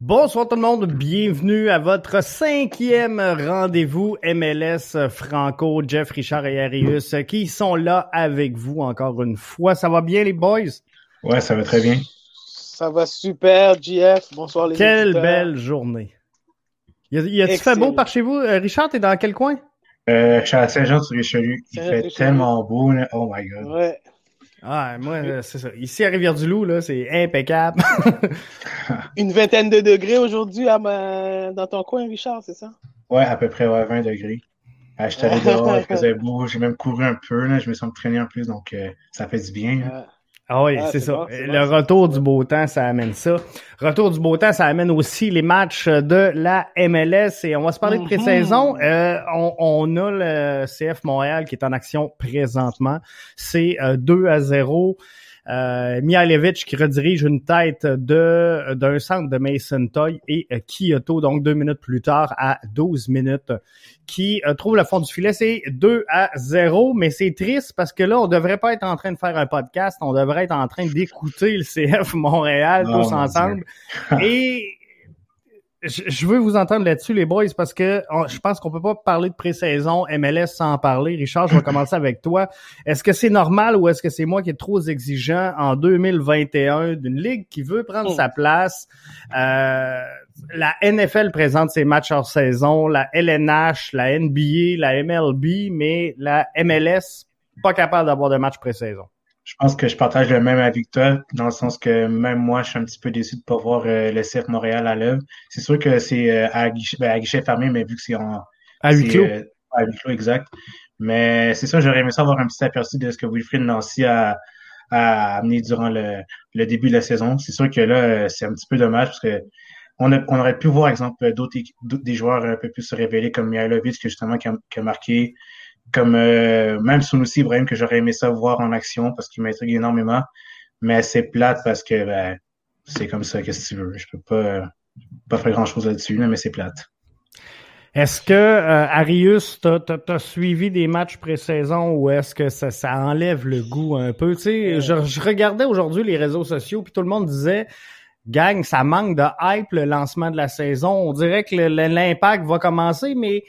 Bonsoir tout le monde, bienvenue à votre cinquième rendez-vous MLS Franco, Jeff, Richard et Arius qui sont là avec vous encore une fois. Ça va bien les boys? Ouais, ça va très bien. Ça va super, Jeff. Bonsoir les Quelle belle journée. Y a-t-il fait beau par chez vous? Euh, Richard, t'es dans quel coin? Euh, je suis à Saint-Jean-sur-Richelieu. Il fait tellement beau. Là. Oh my God. Ouais. Ah, moi, c'est ça. Ici, à Rivière-du-Loup, là, c'est impeccable. Une vingtaine de degrés aujourd'hui dans ton coin, Richard, c'est ça? Ouais, à peu près ouais, 20 degrés. Ah, J'étais allé dehors, il faisait beau. J'ai même couru un peu. Là. Je me suis entraîné en plus, donc euh, ça fait du bien. Ah oui, ah, c'est ça. le retour du beau temps, ça amène ça. Retour du beau temps, ça amène aussi les matchs de la MLS. Et on va se parler de pré-saison. Mm-hmm. Euh, on, on, a le CF Montréal qui est en action présentement. C'est 2 euh, à 0. Euh, Mihailovic qui redirige une tête de d'un centre de Mason Toy et euh, Kyoto, donc deux minutes plus tard à 12 minutes, qui euh, trouve le fond du filet. C'est 2 à 0, mais c'est triste parce que là, on devrait pas être en train de faire un podcast, on devrait être en train d'écouter le CF Montréal tous ensemble. et je veux vous entendre là-dessus, les boys, parce que je pense qu'on peut pas parler de pré-saison MLS sans en parler. Richard, je vais commencer avec toi. Est-ce que c'est normal ou est-ce que c'est moi qui est trop exigeant en 2021 d'une ligue qui veut prendre sa place? Euh, la NFL présente ses matchs hors saison, la LNH, la NBA, la MLB, mais la MLS pas capable d'avoir de match pré-saison je pense que je partage le même avec toi, dans le sens que même moi, je suis un petit peu déçu de ne pas voir euh, le CF Montréal à l'œuvre. C'est sûr que c'est euh, à, guichet, ben, à, guichet, fermé, mais vu que c'est en... À huis clos. Euh, à huis clos, exact. Mais c'est ça, j'aurais aimé ça avoir un petit aperçu de ce que Wilfried Nancy a, a amené durant le, le, début de la saison. C'est sûr que là, c'est un petit peu dommage parce que on, on aurait pu voir, exemple, d'autres des joueurs un peu plus se révéler comme Mihailovic, justement qui a, qui a marqué comme euh, même Sunusi Ibrahim que j'aurais aimé ça voir en action parce qu'il m'intrigue énormément. Mais c'est plate parce que ben, c'est comme ça qu'est-ce que tu veux? Je peux pas pas faire grand chose là-dessus mais c'est plate. Est-ce que euh, Arius t'as as, suivi des matchs pré-saison ou est-ce que ça, ça enlève le goût un peu? Tu sais je, je regardais aujourd'hui les réseaux sociaux puis tout le monde disait gang ça manque de hype le lancement de la saison. On dirait que l'impact va commencer mais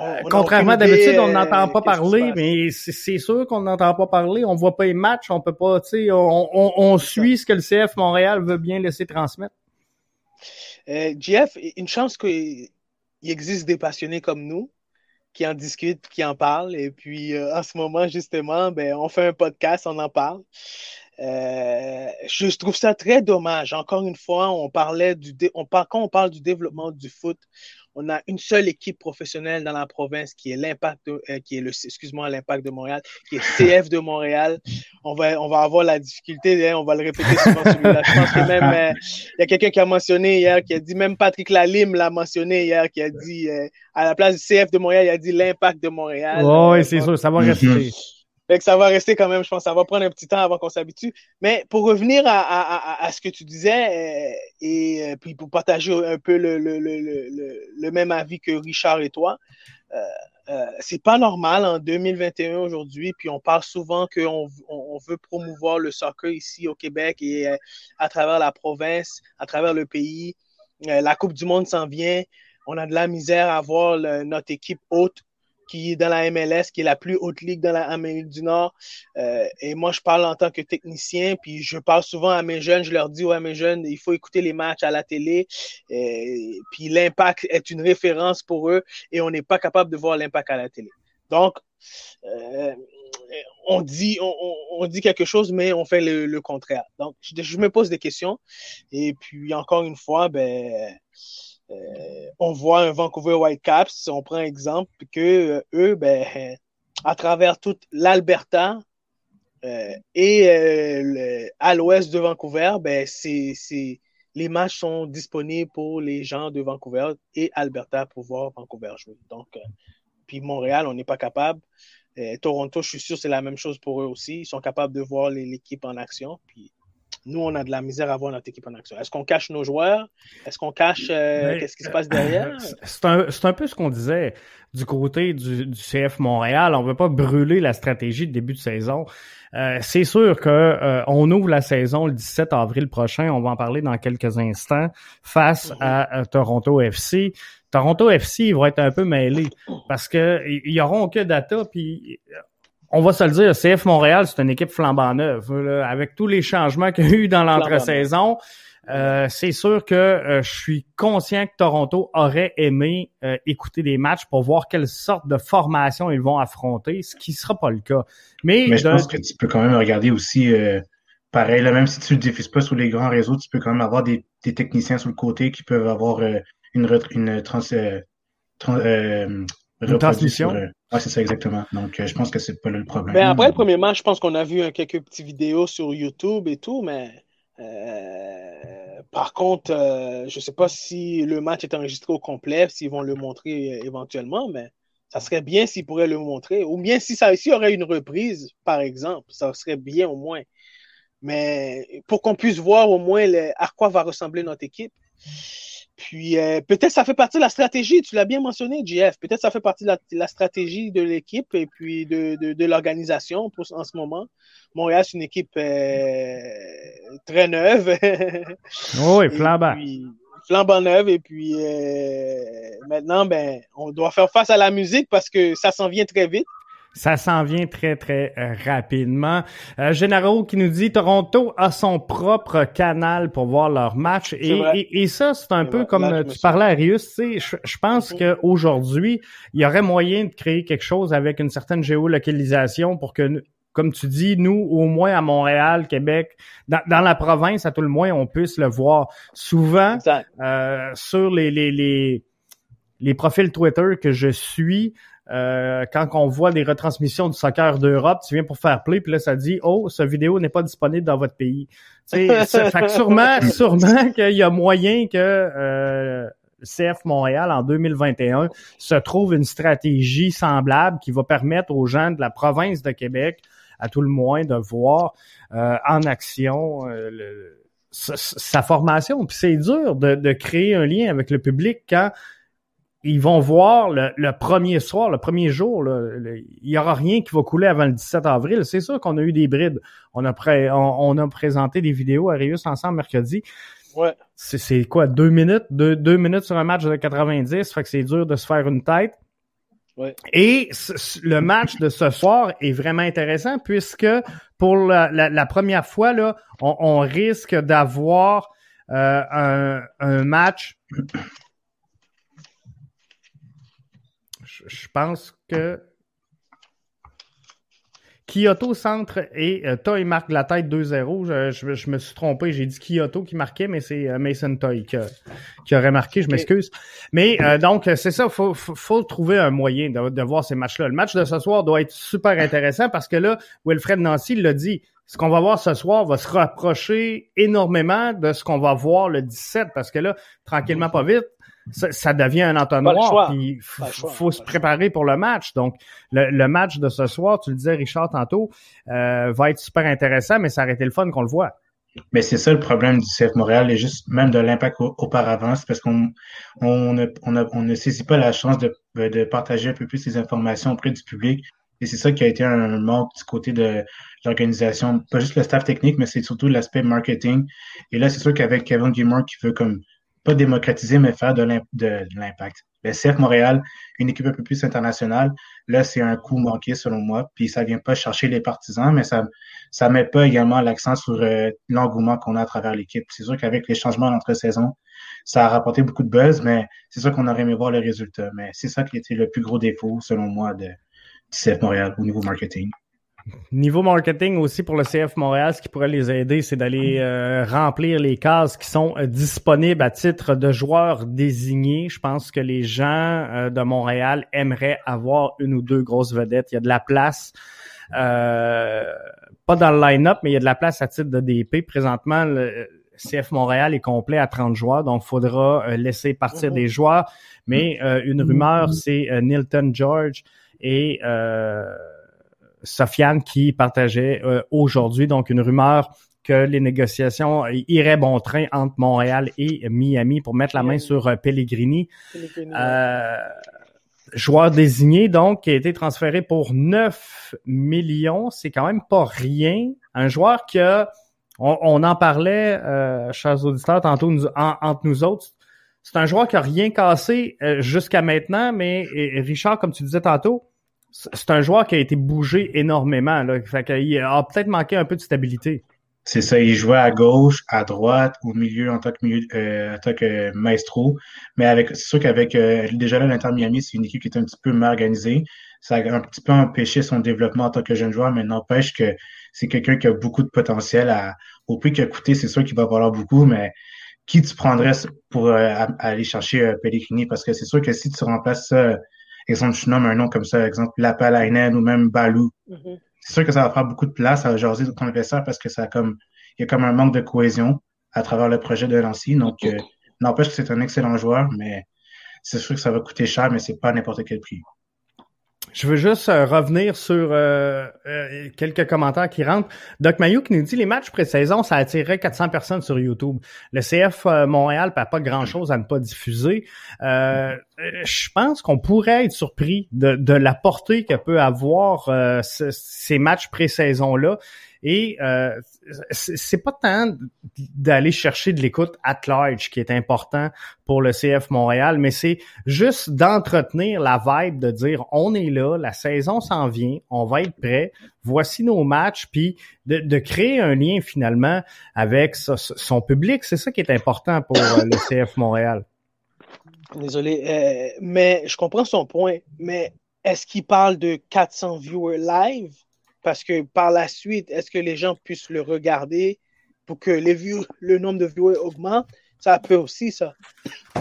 euh, contrairement d'habitude, on n'entend pas parler, mais c'est sûr qu'on n'entend pas parler. On voit pas les matchs, on peut pas, tu sais, on, suit ce que le CF Montréal veut bien laisser transmettre. Euh, Jeff, une chance qu'il existe des passionnés comme nous qui en discutent, qui en parlent. Et puis, euh, en ce moment, justement, ben, on fait un podcast, on en parle. je trouve ça très dommage. Encore une fois, on parlait du, on quand on parle du développement du foot, on a une seule équipe professionnelle dans la province qui est l'impact, euh, qui est le, excuse-moi, l'impact de Montréal, qui est CF de Montréal. On va, on va avoir la difficulté, hein, on va le répéter souvent celui-là. Je pense que même, euh, il y a quelqu'un qui a mentionné hier, qui a dit, même Patrick Lalim l'a mentionné hier, qui a dit, euh, à la place du CF de Montréal, il a dit l'impact de Montréal. oui, c'est sûr, ça va rester. Fait que ça va rester quand même, je pense, ça va prendre un petit temps avant qu'on s'habitue. Mais pour revenir à, à, à, ce que tu disais, euh, et euh, puis pour partager un peu le, le, le, le, même avis que Richard et toi, euh, euh, c'est pas normal en 2021 aujourd'hui, puis on parle souvent qu'on on veut promouvoir le soccer ici au Québec et à travers la province, à travers le pays. la Coupe du Monde s'en vient. On a de la misère à voir notre équipe haute qui est dans la MLS, qui est la plus haute ligue dans l'Amérique du Nord. Euh, et moi, je parle en tant que technicien, puis je parle souvent à mes jeunes, je leur dis, ouais, mes jeunes, il faut écouter les matchs à la télé. Et, puis l'impact est une référence pour eux et on n'est pas capable de voir l'impact à la télé. Donc, euh, on dit, on, on, dit quelque chose, mais on fait le, le contraire. Donc, je, je, me pose des questions. Et puis, encore une fois, ben, euh, on voit un Vancouver Whitecaps, on prend un exemple, que euh, eux, ben, à travers toute l'Alberta euh, et à l'ouest de Vancouver, ben, c'est, les matchs sont disponibles pour les gens de Vancouver et Alberta pour voir Vancouver jouer. Donc, puis Montréal, on n'est pas capable. Toronto, je suis sûr, c'est la même chose pour eux aussi. Ils sont capables de voir l'équipe en action. Puis nous, on a de la misère à voir notre équipe en action. Est-ce qu'on cache nos joueurs? Est-ce qu'on cache euh, qu'est-ce qui se passe derrière? C'est un, un, peu ce qu'on disait du côté du, du, CF Montréal. On veut pas brûler la stratégie de début de saison. Euh, c'est sûr que euh, on ouvre la saison le 17 avril prochain. On va en parler dans quelques instants face mhm. à, Toronto FC. Toronto FC, ils vont être un peu mêlés parce que ils auront que data puis on va se le dire, CF Montréal, c'est une équipe flambant neuve. avec tous les changements qu'il y a eu dans l'entre-saison, euh, c'est sûr que euh, je suis conscient que Toronto aurait aimé euh, écouter des matchs pour voir quelle sorte de formation ils vont affronter, ce qui sera pas le cas. Mais, je pense que tu peux quand même regarder aussi, pareil, là, même si tu ne diffuses pas sur les grands réseaux, tu peux quand même avoir des, techniciens sur le côté qui peuvent avoir une, une trans, une transmission? Oui, c'est ça exactement. Donc, euh, je pense que c'est pas là le problème. Ben, après le premier match, je pense qu'on a vu quelques petites vidéos sur YouTube et tout, mais euh, par contre, euh, je sais pas si le match est enregistré au complet, s'ils vont le montrer éventuellement, mais ça serait bien s'ils pourraient le montrer. Ou bien si ça y aurait une reprise, par exemple, ça serait bien au moins. Mais pour qu'on puisse voir au moins à quoi va ressembler notre équipe. Puis euh, peut-être ça fait partie de la stratégie, tu l'as bien mentionné, JF. Peut-être ça fait partie de la, stratégie de l'équipe et puis de, de, de l'organisation en ce moment. Montréal, c'est une équipe euh, très neuve. oui, flambant. flambant neuve. Et puis euh, maintenant, ben, on doit faire face à la musique parce que ça s'en vient très vite. Ça s'en vient très, très euh, rapidement. Euh, Généraux qui nous dit Toronto a son propre canal pour voir leur match. Et, et, ça, c'est un peu comme tu parlais, Arius. Tu sais, je, pense mhm. qu'aujourd'hui, il y aurait moyen de créer quelque chose avec une certaine géolocalisation pour que comme tu dis, nous, au moins à Montréal, Québec, dans, la province, à tout le moins, on puisse le voir. Souvent, euh, sur les, les, les, les profils Twitter que je suis, euh, quand on voit des retransmissions du soccer d'Europe, tu viens pour faire play, puis là, ça dit Oh, ce vidéo n'est pas disponible dans votre pays. fait que sûrement, sûrement qu'il y a moyen que euh, CF Montréal en 2021 se trouve une stratégie semblable qui va permettre aux gens de la province de Québec, à tout le moins, de voir euh, en action euh, sa, formation. Puis c'est dur de, de, créer un lien avec le public quand ils vont voir le, premier soir, le premier jour, il y aura rien qui va couler avant le 17 avril. C'est sûr qu'on a eu des brides. On a, on, a présenté des vidéos à Rius ensemble mercredi. Ouais. C'est quoi, deux minutes? Deux, minutes sur un match de 90, fait que c'est dur de se faire une tête. Ouais. Et le match de ce soir est vraiment intéressant puisque pour la, première fois, là, on, risque d'avoir euh, un, un match je pense que Kyoto centre et euh, Toy marque la tête 2-0. Je, me suis trompé, j'ai dit Kyoto qui marquait, mais c'est euh, Mason Toy qui, aurait marqué, je m'excuse. Mais euh, donc, c'est ça, faut, faut, trouver un moyen de, voir ces matchs-là. Le match de ce soir doit être super intéressant parce que là, Wilfred Nancy l'a dit, ce qu'on va voir ce soir va se rapprocher énormément de ce qu'on va voir le 17 parce que là, tranquillement pas vite, ça, devient un entonnoir. Il faut, se préparer pour le match. Donc, le, match de ce soir, tu le disais, Richard, tantôt, euh, va être super intéressant, mais ça aurait été le fun qu'on le voit. Mais c'est ça le problème du CF Montréal et juste même de l'impact auparavant, c'est parce qu'on on ne, on, ne saisit pas la chance de, de partager un peu plus ces informations auprès du public. Et c'est ça qui a été un manque du côté de l'organisation, pas juste le staff technique, mais c'est surtout l'aspect marketing. Et là, c'est sûr qu'avec Kevin Gilmore qui veut comme pas démocratiser, mais faire de l'impact. Le CF Montréal, une équipe un peu plus internationale, là, c'est un coup manqué selon moi. Puis ça vient pas chercher les partisans, mais ça ça met pas également l'accent sur euh, l'engouement qu'on a à travers l'équipe. C'est sûr qu'avec les changements d'entre-saison, ça a rapporté beaucoup de buzz, mais c'est sûr qu'on aurait aimé voir les résultats. Mais c'est ça qui était le plus gros défaut, selon moi, de, du CF Montréal au niveau marketing. Niveau marketing aussi pour le CF Montréal, ce qui pourrait les aider, c'est d'aller euh, remplir les cases qui sont euh, disponibles à titre de joueurs désignés. Je pense que les gens euh, de Montréal aimeraient avoir une ou deux grosses vedettes. Il y a de la place, pas dans le line-up, mais il y a de la place à titre de DP. Présentement, le CF Montréal est complet à 30 joueurs, donc il faudra laisser partir des joueurs. Mais une rumeur, c'est Nilton George et Sofiane qui partageait euh, aujourd'hui donc une rumeur que les négociations iraient bon train entre Montréal et Miami pour mettre la main sur Pellegrini. joueur désigné, donc, qui a été transféré pour 9 millions. C'est quand même pas rien. Un joueur qui a on, en parlait, euh, chers auditeurs, tantôt entre nous autres. C'est un joueur qui a rien cassé euh, jusqu'à maintenant, mais Richard, comme tu disais tantôt, c'est un joueur qui a été bougé énormément. Là. Fait qu'il a peut-être manqué un peu de stabilité. C'est ça, il jouait à gauche, à droite, au milieu en tant que milieu, euh, en tant que maestro. Mais avec, c'est sûr qu'avec euh, déjà là, l'Inter Miami, c'est une équipe qui est un petit peu mal organisée. Ça a un petit peu empêché son développement en tant que jeune joueur, mais n'empêche que c'est quelqu'un qui a beaucoup de potentiel. À, au prix qu'il a coûté, c'est sûr qu'il va valoir beaucoup, mais qui tu prendrais pour euh, aller chercher euh, Pellegrini? Parce que c'est sûr que si tu remplaces ça, exemple, je nomme un nom comme ça, exemple, Lapalainen ou même Balou, mm-hmm. c'est sûr que ça va faire beaucoup de place à jaser ton adversaire parce que ça comme, il y a comme un manque de cohésion à travers le projet de Nancy. Donc, euh, n'empêche que c'est un excellent joueur, mais c'est sûr que ça va coûter cher, mais c'est pas n'importe quel prix. Je veux juste euh, revenir sur euh, euh, quelques commentaires qui rentrent. Doc Mayou qui nous dit les matchs pré-saison, ça attirerait 400 personnes sur YouTube. Le CF Montréal n'a pas grand-chose à ne pas diffuser. je pense qu'on pourrait être surpris de, de la portée que peut avoir ces matchs pré-saison-là. Et euh, c'est pas tant d'aller chercher de l'écoute at large qui est important pour le CF Montréal, mais c'est juste d'entretenir la vibe de dire on est là, la saison s'en vient, on va être prêt, voici nos matchs, puis de, créer un lien finalement avec son public. C'est ça qui est important pour euh, le CF Montréal. Désolé, euh, mais je comprends son point, mais est-ce qu'il parle de 400 viewers live? Parce que par la suite, est-ce que les gens puissent le regarder pour que le nombre de viewers augmente? Ça peut aussi, ça.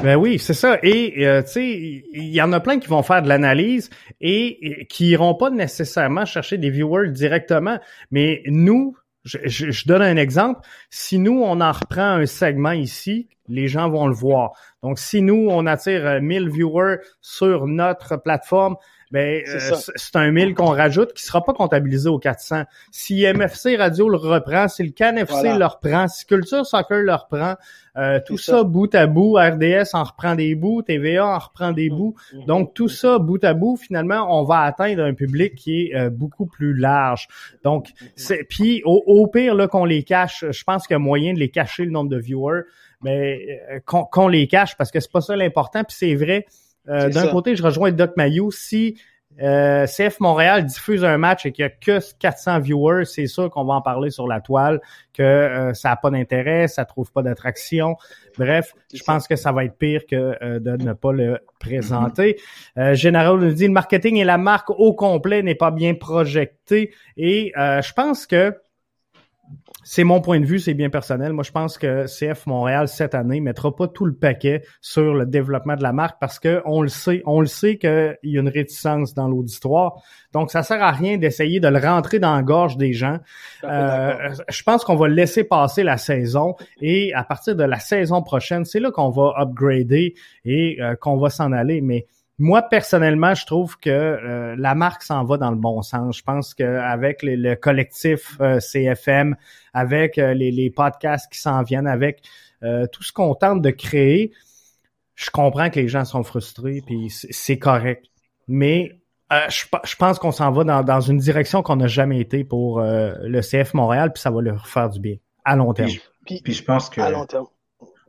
Ben oui, c'est ça. Et euh, tu sais, il y en a plein qui vont faire de l'analyse et, qui iront pas nécessairement chercher des viewers directement. Mais nous, je, je, donne un exemple. Si nous, on en reprend un segment ici, les gens vont le voir. Donc, si nous, on attire 1000 viewers sur notre plateforme, ben, euh, c'est un 1000 qu'on rajoute qui sera pas comptabilisé au 400. Si MFC Radio le reprend, si le CanFC le reprend, si Culture Soccer le reprend, euh, tout ça. bout à bout, RDS en reprend des bouts, TVA en reprend des mm. bouts. Mm. Donc tout ça bout à bout, finalement, on va atteindre un public qui est euh, beaucoup plus large. Donc c'est puis au, pire là qu'on les cache, je pense qu'il y a moyen de les cacher le nombre de viewers, mais qu'on les cache parce que c'est pas ça l'important. Puis c'est vrai euh, d'un côté, je rejoins Doc Mayou. Si euh, CF Montréal diffuse un match et qu'il n'y a que 400 viewers, c'est sûr qu'on va en parler sur la toile, que euh, ça n'a pas d'intérêt, ça trouve pas d'attraction. Bref, je pense que ça va être pire que de ne pas le présenter. Général nous dit le marketing et la marque au complet n'est pas bien projeté et je pense que c'est mon point de vue, c'est bien personnel. Moi, je pense que CF Montréal cette année mettra pas tout le paquet sur le développement de la marque parce que on le sait, on le sait qu'il y a une réticence dans l'auditoire. Donc, ça sert à rien d'essayer de le rentrer dans la gorge des gens. Euh, je pense qu'on va laisser passer la saison et à partir de la saison prochaine, c'est là qu'on va upgrader et euh, qu'on va s'en aller. Mais moi, personnellement, je trouve que euh, la marque s'en va dans le bon sens. Je pense qu'avec le collectif euh, CFM, avec euh, les, podcasts qui s'en viennent, avec tout ce qu'on tente de créer, je comprends que les gens sont frustrés, puis c'est correct. Mais je, pense qu'on s'en va dans, une direction qu'on n'a jamais été pour le CF Montréal, puis ça va leur faire du bien à long terme. Puis, je pense que... À long terme.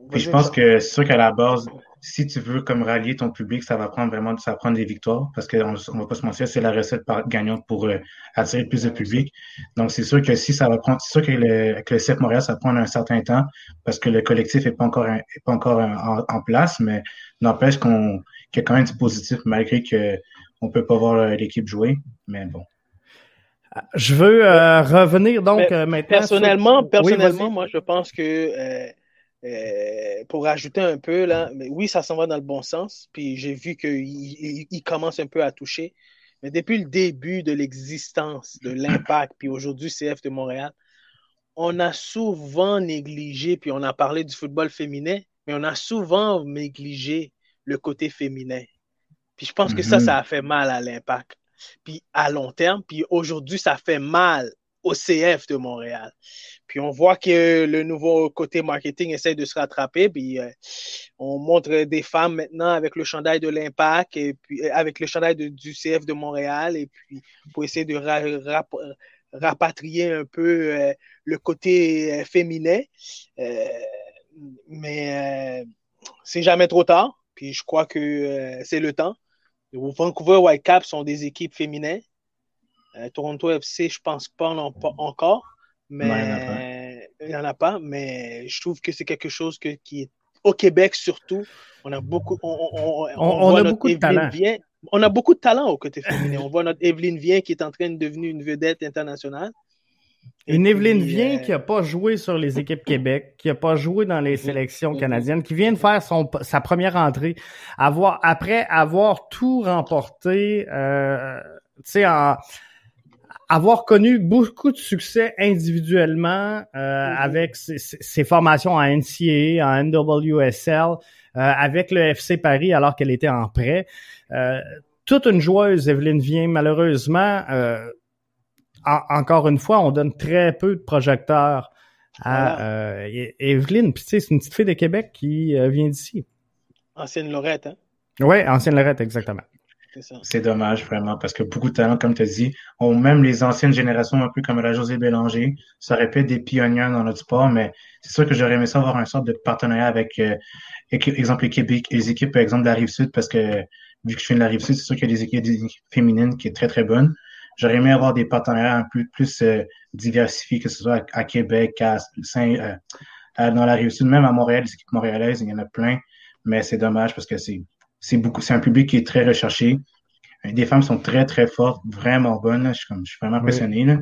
Puis je pense que c'est sûr qu'à la base, si tu veux comme rallier ton public, ça va prendre vraiment ça va prendre des victoires parce qu'on on va pas se mentir, c'est la recette gagnante pour euh, attirer plus de public. Donc c'est sûr que si ça va prendre, c'est sûr que le, que le CF Montréal ça va prendre un certain temps parce que le collectif est pas encore est pas encore en, place, mais n'empêche qu'on qu'il y a quand même du positif malgré que on peut pas voir euh, l'équipe jouer, mais bon. Je veux euh, revenir donc maintenant. Personnellement, personnellement, moi je pense que euh, pour ajouter un peu, là, mais oui, ça s'en va dans le bon sens. Puis j'ai vu qu'il il, commence un peu à toucher. Mais depuis le début de l'existence de l'impact, puis aujourd'hui CF de Montréal, on a souvent négligé, puis on a parlé du football féminin, mais on a souvent négligé le côté féminin. Puis je pense que ça, ça a fait mal à l'impact. Puis à long terme, puis aujourd'hui, ça fait mal au CF de Montréal. Puis on voit que le nouveau côté marketing essaie de se rattraper. Puis euh, on montre des femmes maintenant avec le chandail de l'Impact et puis euh, avec le chandail du CF de Montréal. Et puis pour essayer de rapatrier un peu euh, le côté féminin. mais c'est jamais trop tard. Puis je crois que c'est le temps. Vancouver Whitecaps sont des équipes féminines. Toronto FC, je pense pas encore mais il n'y en, a pas, mais je trouve que c'est quelque chose que, qui est au Québec surtout. On a beaucoup, on, a beaucoup de talent. on a beaucoup de talent au côté féminin. on voit notre Evelyne Vien qui est en train de devenir une vedette internationale. une Evelyne Vien euh, qui n'a pas joué sur les équipes Québec, qui n'a pas joué dans les sélections canadiennes, qui vient de faire son, sa première entrée, avoir, après avoir tout remporté, euh, tu sais, en, avoir connu beaucoup de succès individuellement euh, mm-hmm. avec ses, formations en NCAA, en NWSL, euh, avec le FC Paris alors qu'elle était en prêt. Euh, toute une joueuse, Evelyne vient malheureusement. encore une fois, on donne très peu de projecteurs à Evelyne. Puis tu sais, c'est une petite fille de Québec qui vient d'ici. Ancienne Lorette, hein? Oui, ancienne Lorette, exactement. C'est dommage, vraiment, parce que beaucoup de talents, comme tu as dit, ont même les anciennes générations, un peu comme la José Bélanger, ça aurait pu être des pionniers dans notre sport, mais c'est sûr que j'aurais aimé ça avoir un sorte de partenariat avec, euh, exemple, les, Québec, les équipes, par exemple, de la Rive-Sud, parce que vu que je suis de la Rive-Sud, c'est sûr qu'il y a des équipes, féminines qui est très, très bonnes. J'aurais aimé avoir des partenariats un peu plus euh, diversifiés, que ce soit à, Québec, à Saint, euh, dans la Rive-Sud, même à Montréal, les équipes montréalaises, il y en a plein, mais c'est dommage parce que c'est c'est beaucoup, c'est un public qui est très recherché. Des femmes sont très, très fortes, vraiment bonnes. Je, suis, je suis vraiment impressionné. Là.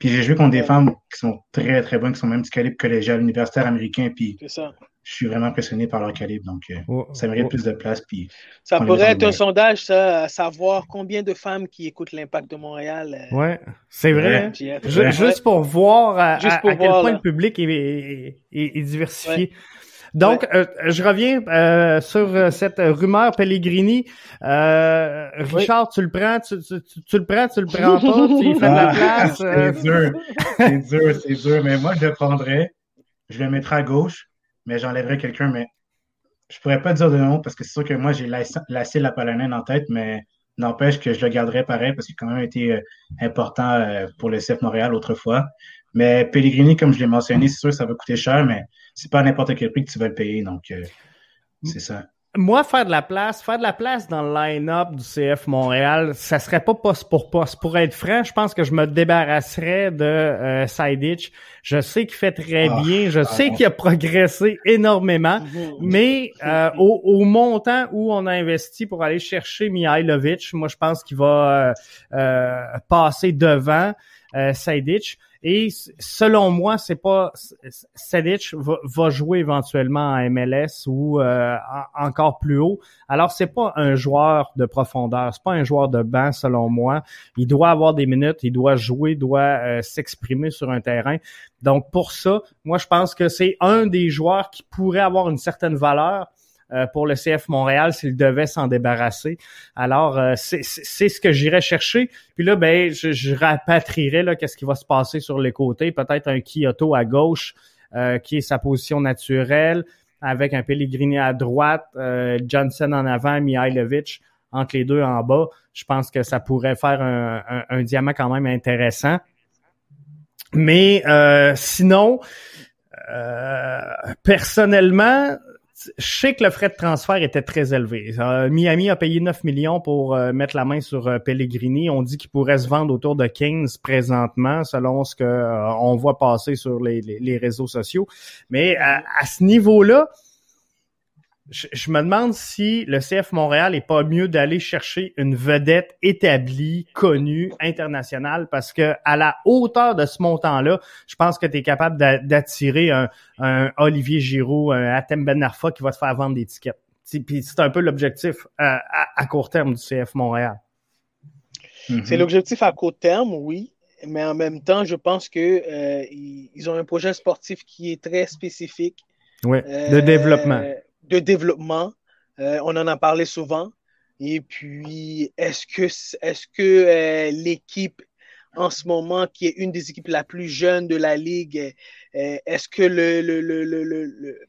Puis j'ai joué contre des femmes qui sont très, très bonnes, qui sont même du calibre collégial, universitaire américain. Puis ça. je suis vraiment impressionné par leur calibre. Donc, euh, oh, ça mérite oh. plus de place. Puis ça pourrait être un sondage, ça, à savoir combien de femmes qui écoutent l'Impact de Montréal. Euh, ouais, c'est vrai. Juste pour voir à, quel point le public est, est, diversifié. Donc, euh, je reviens euh, sur euh, cette rumeur Pellegrini. Richard, tu le prends, tu, le prends, tu le prends pas, tu y fais de la ah, place. c'est dur, c'est dur, c'est dur. Mais moi, je le prendrais, je le mettrais à gauche, mais j'enlèverais quelqu'un. Mais je pourrais pas dire de nom parce que c'est sûr que moi, j'ai laissé la Polonais en tête, mais n'empêche que je le garderais pareil parce qu'il a quand même été important pour le CF Montréal autrefois. Mais Pellegrini, comme je l'ai mentionné, c'est sûr que ça va coûter cher, mais c'est pas n'importe quel prix que tu vas le payer. Donc, euh, c'est ça. Moi, faire de la place, faire de la place dans le line-up du CF Montréal, ça serait pas poste pour poste. Pour être franc, je pense que je me débarrasserais de euh, Je sais qu'il fait très ah, bien, je ah, sais qu'il a progressé énormément, mhm. mais euh, au, montant où on a investi pour aller chercher Mihailovic, moi je pense qu'il va euh, passer devant euh, et selon moi, c'est pas Sedic va, jouer éventuellement en MLS ou euh, encore plus haut. Alors c'est pas un joueur de profondeur, c'est pas un joueur de banc selon moi. Il doit avoir des minutes, il doit jouer, doit euh, s'exprimer sur un terrain. Donc pour ça, moi je pense que c'est un des joueurs qui pourrait avoir une certaine valeur euh, pour le CF Montréal s'il devait s'en débarrasser. Alors, euh, c'est ce que j'irais chercher. Puis là, ben, je, je rapatrierais là, qu'est-ce qui va se passer sur les côtés. Peut-être un Kyoto à gauche, euh, qui est sa position naturelle, avec un Pellegrini à droite, Johnson en avant, Mihailovic entre les deux en bas. Je pense que ça pourrait faire un, un, un diamant quand même intéressant. Mais sinon, personnellement, je sais que le frais de transfert était très élevé. Euh, Miami a payé 9 millions pour euh, mettre la main sur euh, Pellegrini. On dit qu'il pourrait se vendre autour de 15 présentement, selon ce que on voit passer sur les, réseaux sociaux. Mais à ce niveau-là, je, me demande si le CF Montréal est pas mieux d'aller chercher une vedette établie, connue, internationale, parce que à la hauteur de ce montant-là, je pense que tu es capable d'attirer un, Olivier Giroud, un Atem Ben Arfa qui va te faire vendre des tickets. Puis c'est un peu l'objectif euh, à, court terme du CF Montréal. Mm-hmm. C'est l'objectif à court terme, oui. Mais en même temps, je pense que euh, ils ont un projet sportif qui est très spécifique. Oui, de euh, développement de développement. Euh, on en a parlé souvent. Et puis, est-ce que, est-ce que euh, l'équipe en ce moment, qui est une des équipes la plus jeune de la ligue, est-ce que le, le, le, le,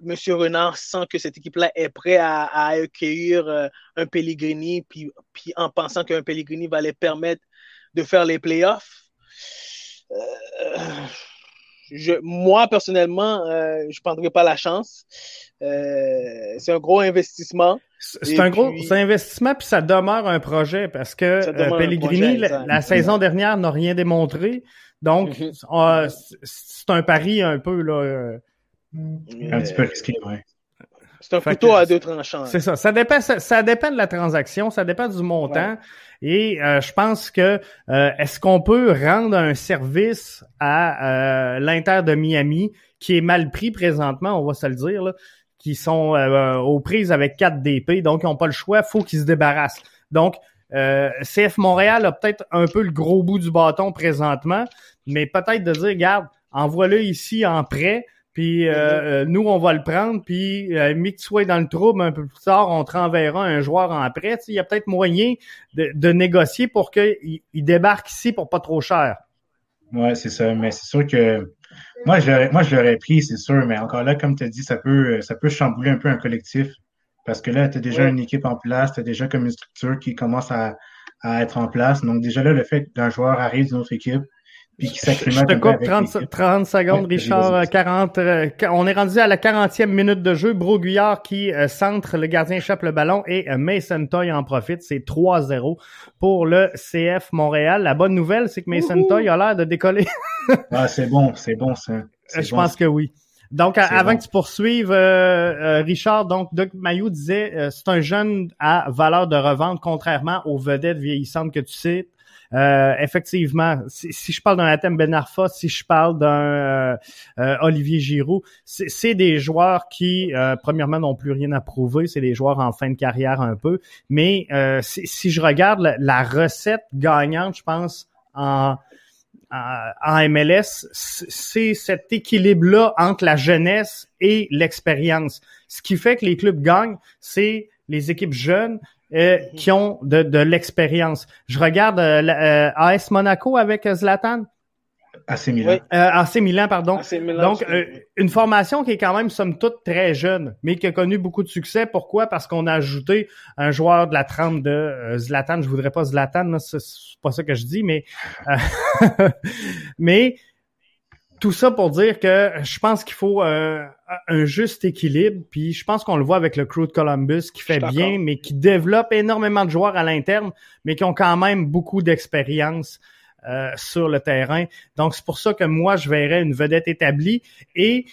Monsieur Renard sent que cette équipe-là est prêt à, à accueillir un Pellegrini, puis, puis en pensant qu'un Pellegrini va les permettre de faire les playoffs? Je, moi, personnellement, euh, je ne prendrais pas la chance. Euh, c'est un gros investissement. C'est un gros investissement, puis ça demeure un projet parce que euh, Pellegrini, la, saison dernière, n'a rien démontré. Donc, mm-hmm. c'est un pari un peu là. un petit peu risqué, oui. C'est un couteau à deux tranchants. C'est ça. Ça dépend, ça, dépend de la transaction, ça dépend du montant. Et euh, je pense que euh, est-ce qu'on peut rendre un service à euh, l'Inter de Miami qui est mal pris présentement, on va se le dire, là, qui sont aux prises avec 4 DP, donc ils n'ont pas le choix, faut qu'ils se débarrassent. Donc, CF Montréal a peut-être un peu le gros bout du bâton présentement, mais peut-être de dire, regarde, envoie-le ici en prêt, puis euh, euh, nous, on va le prendre, puis euh, que tu sois dans le trouble un peu plus tard, on te renverra un joueur en prêt. Il y a peut-être moyen de, négocier pour qu'il il débarque ici pour pas trop cher. Ouais, c'est ça. Mais c'est sûr que moi, je l'aurais, moi, je l'aurais pris, c'est sûr. Mais encore là, comme tu as dit, ça peut, ça peut chambouler un peu un collectif. Parce que là, tu as déjà une équipe en place, tu as déjà comme une structure qui commence à, à être en place. Donc déjà là, le fait qu'un joueur arrive d'une autre équipe, je te coupe 30, 30 secondes, Richard. 40, euh, on est rendu à la 40e minute de jeu. Broguillard qui euh, centre, le gardien échappe le ballon et euh, Mason Toy en profite. C'est 3-0 pour le CF Montréal. La bonne nouvelle, c'est que Mason Toy a l'air de décoller. ah, c'est bon, c'est bon ça. Je pense que oui. Donc, avant que tu poursuives, Richard, donc Doug Mayou disait c'est un jeune à valeur de revente, contrairement aux vedettes vieillissantes que tu cites. Euh, effectivement, si, je parle d'un Athème Ben Arfa, si je parle d'un euh, euh, Olivier Giroud, c'est des joueurs qui, premièrement, n'ont plus rien à prouver. C'est des joueurs en fin de carrière un peu. Mais si, je regarde la, recette gagnante, je pense, en, en MLS, c'est cet équilibre-là entre la jeunesse et l'expérience. Ce qui fait que les clubs gagnent, c'est les équipes jeunes euh, qui ont de, de l'expérience. Je regarde euh, euh AS Monaco avec euh, Zlatan? AC Milan. Oui. AC Milan, pardon. Donc, une formation qui est quand même, somme toute, très jeune, mais qui a connu beaucoup de succès. Pourquoi? Parce qu'on a ajouté un joueur de la trempe de Zlatan. Je voudrais pas Zlatan, c'est pas ça que je dis, mais... mais tout ça pour dire que je pense qu'il faut euh, un juste équilibre. Puis je pense qu'on le voit avec le crew de Columbus qui fait bien, mais qui développe énormément de joueurs à l'interne, mais qui ont quand même beaucoup d'expérience euh, sur le terrain. Donc c'est pour ça que moi je verrais une vedette établie et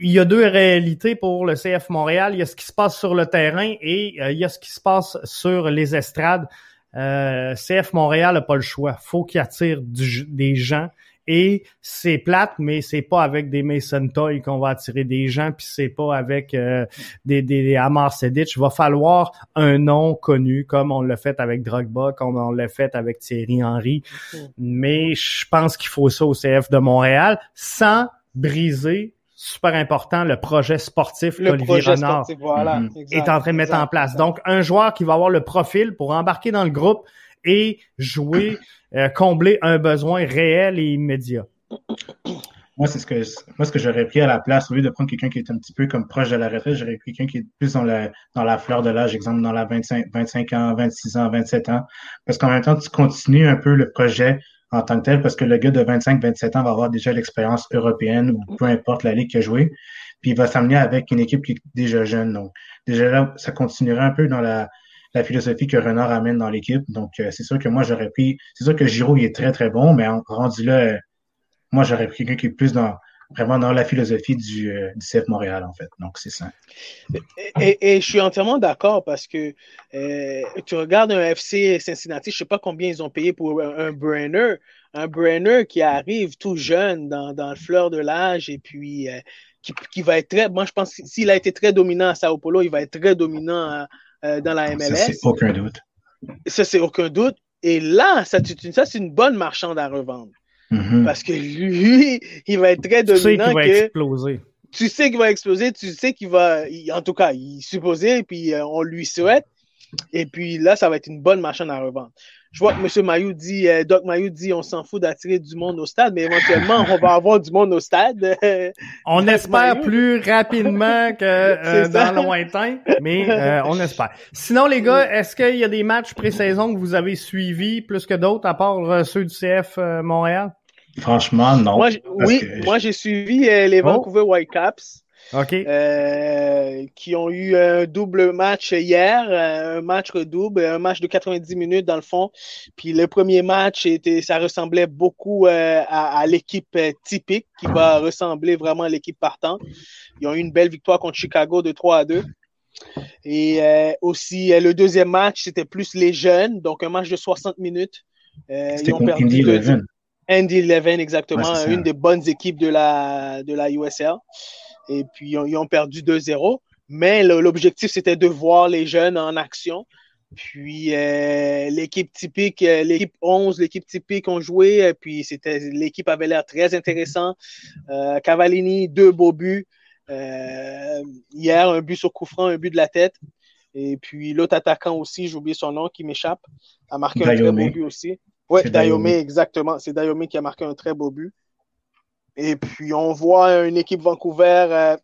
il y a deux réalités pour le CF Montréal. Il y a ce qui se passe sur le terrain et euh, il y a ce qui se passe sur les estrades. CF Montréal n'a pas le choix. faut qu'il attire des gens. Et c'est plate, mais c'est pas avec des Mason Toy qu'on va attirer des gens, puis c'est pas avec euh, des, des, Amar Sedic. Il va falloir un nom connu, comme on l'a fait avec Drogba, comme on l'a fait avec Thierry Henry. Mais je pense qu'il faut ça au CF de Montréal, sans briser super important, le projet sportif qu'Olivier Renard est en train de mettre en place. Donc, un joueur qui va avoir le profil pour embarquer dans le groupe et jouer euh, combler un besoin réel et immédiat. Moi, c'est ce que moi ce que j'aurais pris à la place, au lieu de prendre quelqu'un qui est un petit peu comme proche de la retraite, j'aurais pris quelqu'un qui est plus dans la dans la fleur de l'âge, exemple dans la 25, 25 ans, 26 ans, 27 ans. Parce qu'en même temps, tu continues un peu le projet en tant que tel, parce que le gars de 25, 27 ans va avoir déjà l'expérience européenne ou peu importe la ligue qu'il a joué. Puis il va s'amener avec une équipe qui est déjà jeune. Donc, déjà là, ça continuera un peu dans la la philosophie que Renard amène dans l'équipe. Donc, euh, c'est sûr que moi, j'aurais pris. C'est sûr que Giroud, il est très, très bon, mais en, rendu là, euh, moi, j'aurais pris quelqu'un qui est plus dans vraiment dans la philosophie du, euh, CF Montréal, en fait. Donc, c'est ça. Et, je suis entièrement d'accord parce que tu regardes un FC Cincinnati, je sais pas combien ils ont payé pour un, Brenner. Un Brenner qui arrive tout jeune dans, dans le fleur de l'âge et puis qui, qui, va être très. Moi, je pense que s'il a été très dominant à Sao Paulo, il va être très dominant à, euh, dans la MLS. Ça, c'est aucun doute. Ça, c'est aucun doute. Et là, ça, ça c'est une bonne marchande à revendre. Mm-hmm. Parce que lui, il va être très dominant. Tu sais qu'il va exploser. Tu sais qu'il va exploser, tu sais qu'il va, en tout cas, il est supposé, puis euh, on lui souhaite. Et puis là, ça va être une bonne machine à revendre. Je vois que M. Mayou dit, euh, Doc Mayou dit, on s'en fout d'attirer du monde au stade, mais éventuellement, on va avoir du monde au stade. on espère plus rapidement que euh, dans le lointain, mais euh, on espère. Sinon, les gars, est-ce qu'il y a des matchs pré-saison que vous avez suivis plus que d'autres, à part ceux du CF Montréal? Franchement, non. oui, moi j'ai suivi les oh. Vancouver Whitecaps. OK. Euh, qui ont eu un double match hier, un match double, un match de 90 minutes dans le fond. Puis le premier match, était, ça ressemblait beaucoup euh, à, l'équipe euh, typique qui va ressembler vraiment à l'équipe partante. Ils ont eu une belle victoire contre Chicago de 3 à 2. Et aussi, le deuxième match, c'était plus les jeunes, donc un match de 60 minutes. c'était contre Indy Eleven. Andy Eleven, exactement, une des bonnes équipes de la, de la USL et puis ils ont, perdu 2-0. Mais l'objectif, c'était de voir les jeunes en action. Puis euh, l'équipe typique, euh, l'équipe 11, l'équipe typique ont joué. Puis c'était l'équipe avait l'air très intéressant. Euh, Cavallini, deux beaux buts. hier, un but sur coup franc, un but de la tête. Et puis l'autre attaquant aussi, j'ai oublié son nom, qui m'échappe, a marqué un très beau but aussi. Oui, Dayome, exactement. C'est Dayome qui a marqué un très beau but. Et puis, on voit une équipe Vancouver